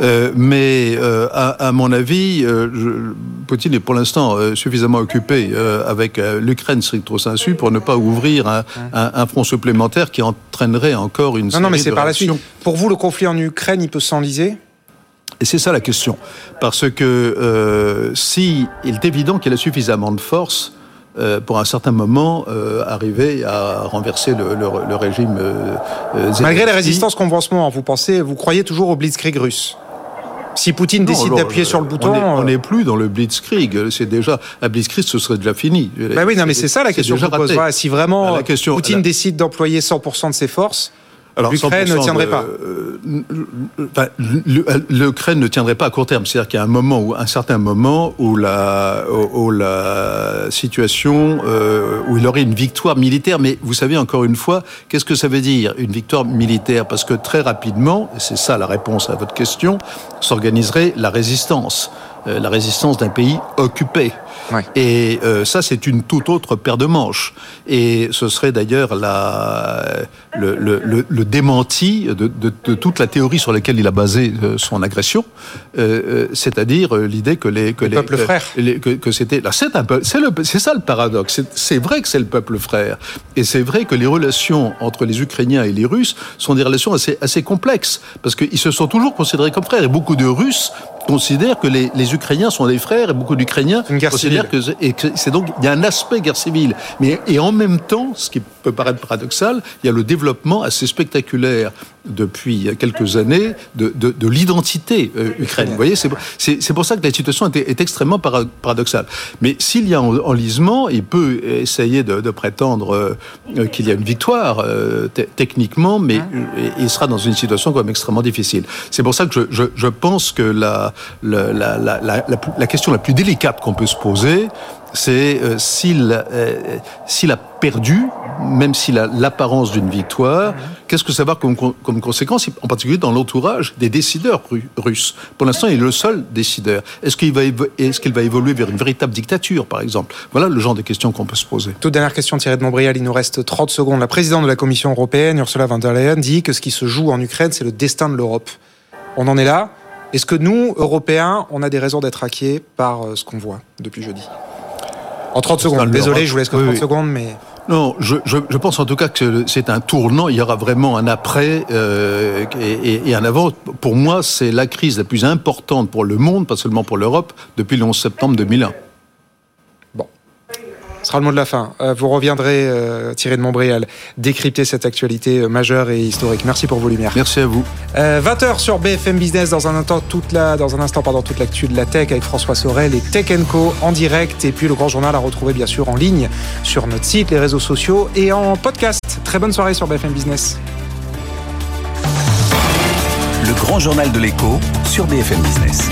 Euh, mais euh, à, à, mon avis, euh, je, Poutine est pour l'instant suffisamment occupé avec l'Ukraine stricto sensu pour ne pas ouvrir un, un, un, front supplémentaire qui entraînerait encore une. Non, non, mais c'est par la suite. Pour vous, le conflit en Ukraine, il peut s'enliser? Et c'est ça la question. Parce que euh, si il est évident qu'il a suffisamment de force euh, pour un certain moment euh, arriver à renverser le, le, le régime. Euh, Malgré les résistances qu'on voit en ce moment, vous pensez, vous croyez toujours au blitzkrieg russe? Si Poutine décide d'appuyer sur le bouton, on n'est plus dans le blitzkrieg. C'est déjà un blitzkrieg, ce serait déjà fini. Bah oui, non, mais c'est ça la question que je pose. si vraiment bah, Poutine décide d'employer 100% de ses forces, L'Ukraine ne tiendrait pas. L'Ukraine ne tiendrait pas à court terme. C'est-à-dire qu'il y a un moment où, un certain moment où la, où, la situation, euh, où il aurait une victoire militaire. Mais vous savez encore une fois, qu'est-ce que ça veut dire une victoire militaire? Parce que très rapidement, et c'est ça la réponse à votre question, s'organiserait la résistance, euh, la résistance d'un pays occupé. Et euh, ça, c'est une toute autre paire de manches. Et ce serait d'ailleurs la, le, le, le, démenti de, de, de, toute la théorie sur laquelle il a basé euh, son agression, euh, euh c'est-à-dire l'idée que les que les, peuple frère, que, que c'était là, c'est un peu, c'est c'est ça le paradoxe. C'est vrai que c'est le peuple frère, et c'est vrai que les relations entre les Ukrainiens et les Russes sont des relations assez assez complexes parce qu'ils se sont toujours considérés comme frères. Et beaucoup de Russes considèrent que les, les Ukrainiens sont des frères, et beaucoup d'Ukrainiens considèrent Il y a un aspect guerre civile, mais et en même temps, ce qui peut paraître paradoxal, il y a le développement assez spectaculaire depuis quelques années de, de, de l'identité euh, ukrainienne. Vous voyez, c'est pour ça que la situation est, est extrêmement paradoxale. Mais s'il y a enlisement, il peut essayer de, de prétendre euh, qu'il y a une victoire euh, techniquement, mais il sera dans une situation quand même extrêmement difficile. C'est pour ça que je, je, je pense que la, la, la, la, la question la plus délicate qu'on peut se poser, c'est euh, s'il euh, s'il a perdu, même s'il a l'apparence d'une victoire, qu'est-ce que ça va comme, comme conséquence, en particulier dans l'entourage des décideurs russes? Pour l'instant, il est le seul décideur. Est-ce qu'il va, est qu'il va évoluer vers une véritable dictature, par exemple? Voilà le genre de questions qu'on peut se poser. Toute dernière question, Thierry de Montbrial, il nous reste 30 secondes. La présidente de la Commission européenne, Ursula von der Leyen, dit que ce qui se joue en Ukraine, c'est le destin de l'Europe. On en est là est-ce que nous, Européens, on a des raisons d'être inquiets par euh, ce qu'on voit depuis jeudi? En 30 secondes. Désolé, je vous laisse que 30 secondes, mais... Non, je, je, je, pense en tout cas que c'est un tournant. Il y aura vraiment un après euh, et, et, un avant. Pour moi, c'est la crise la plus importante pour le monde, pas seulement pour l'Europe, depuis le 11 septembre 2001. Ce sera le mot de la fin. Euh, vous reviendrez, euh, Thierry de Montbrial, décrypter cette actualité euh, majeure et historique. Merci pour vos lumières. Merci à vous. 20h sur BFM Business, dans un instant, toute la, dans un instant pardon, toute l'actu de la tech avec François Sorel et Tech Co en direct. Et puis le grand journal à retrouver bien sûr en ligne sur notre site, les réseaux sociaux et en podcast. Très bonne soirée sur BFM Business. Le grand journal de l'écho sur BFM Business.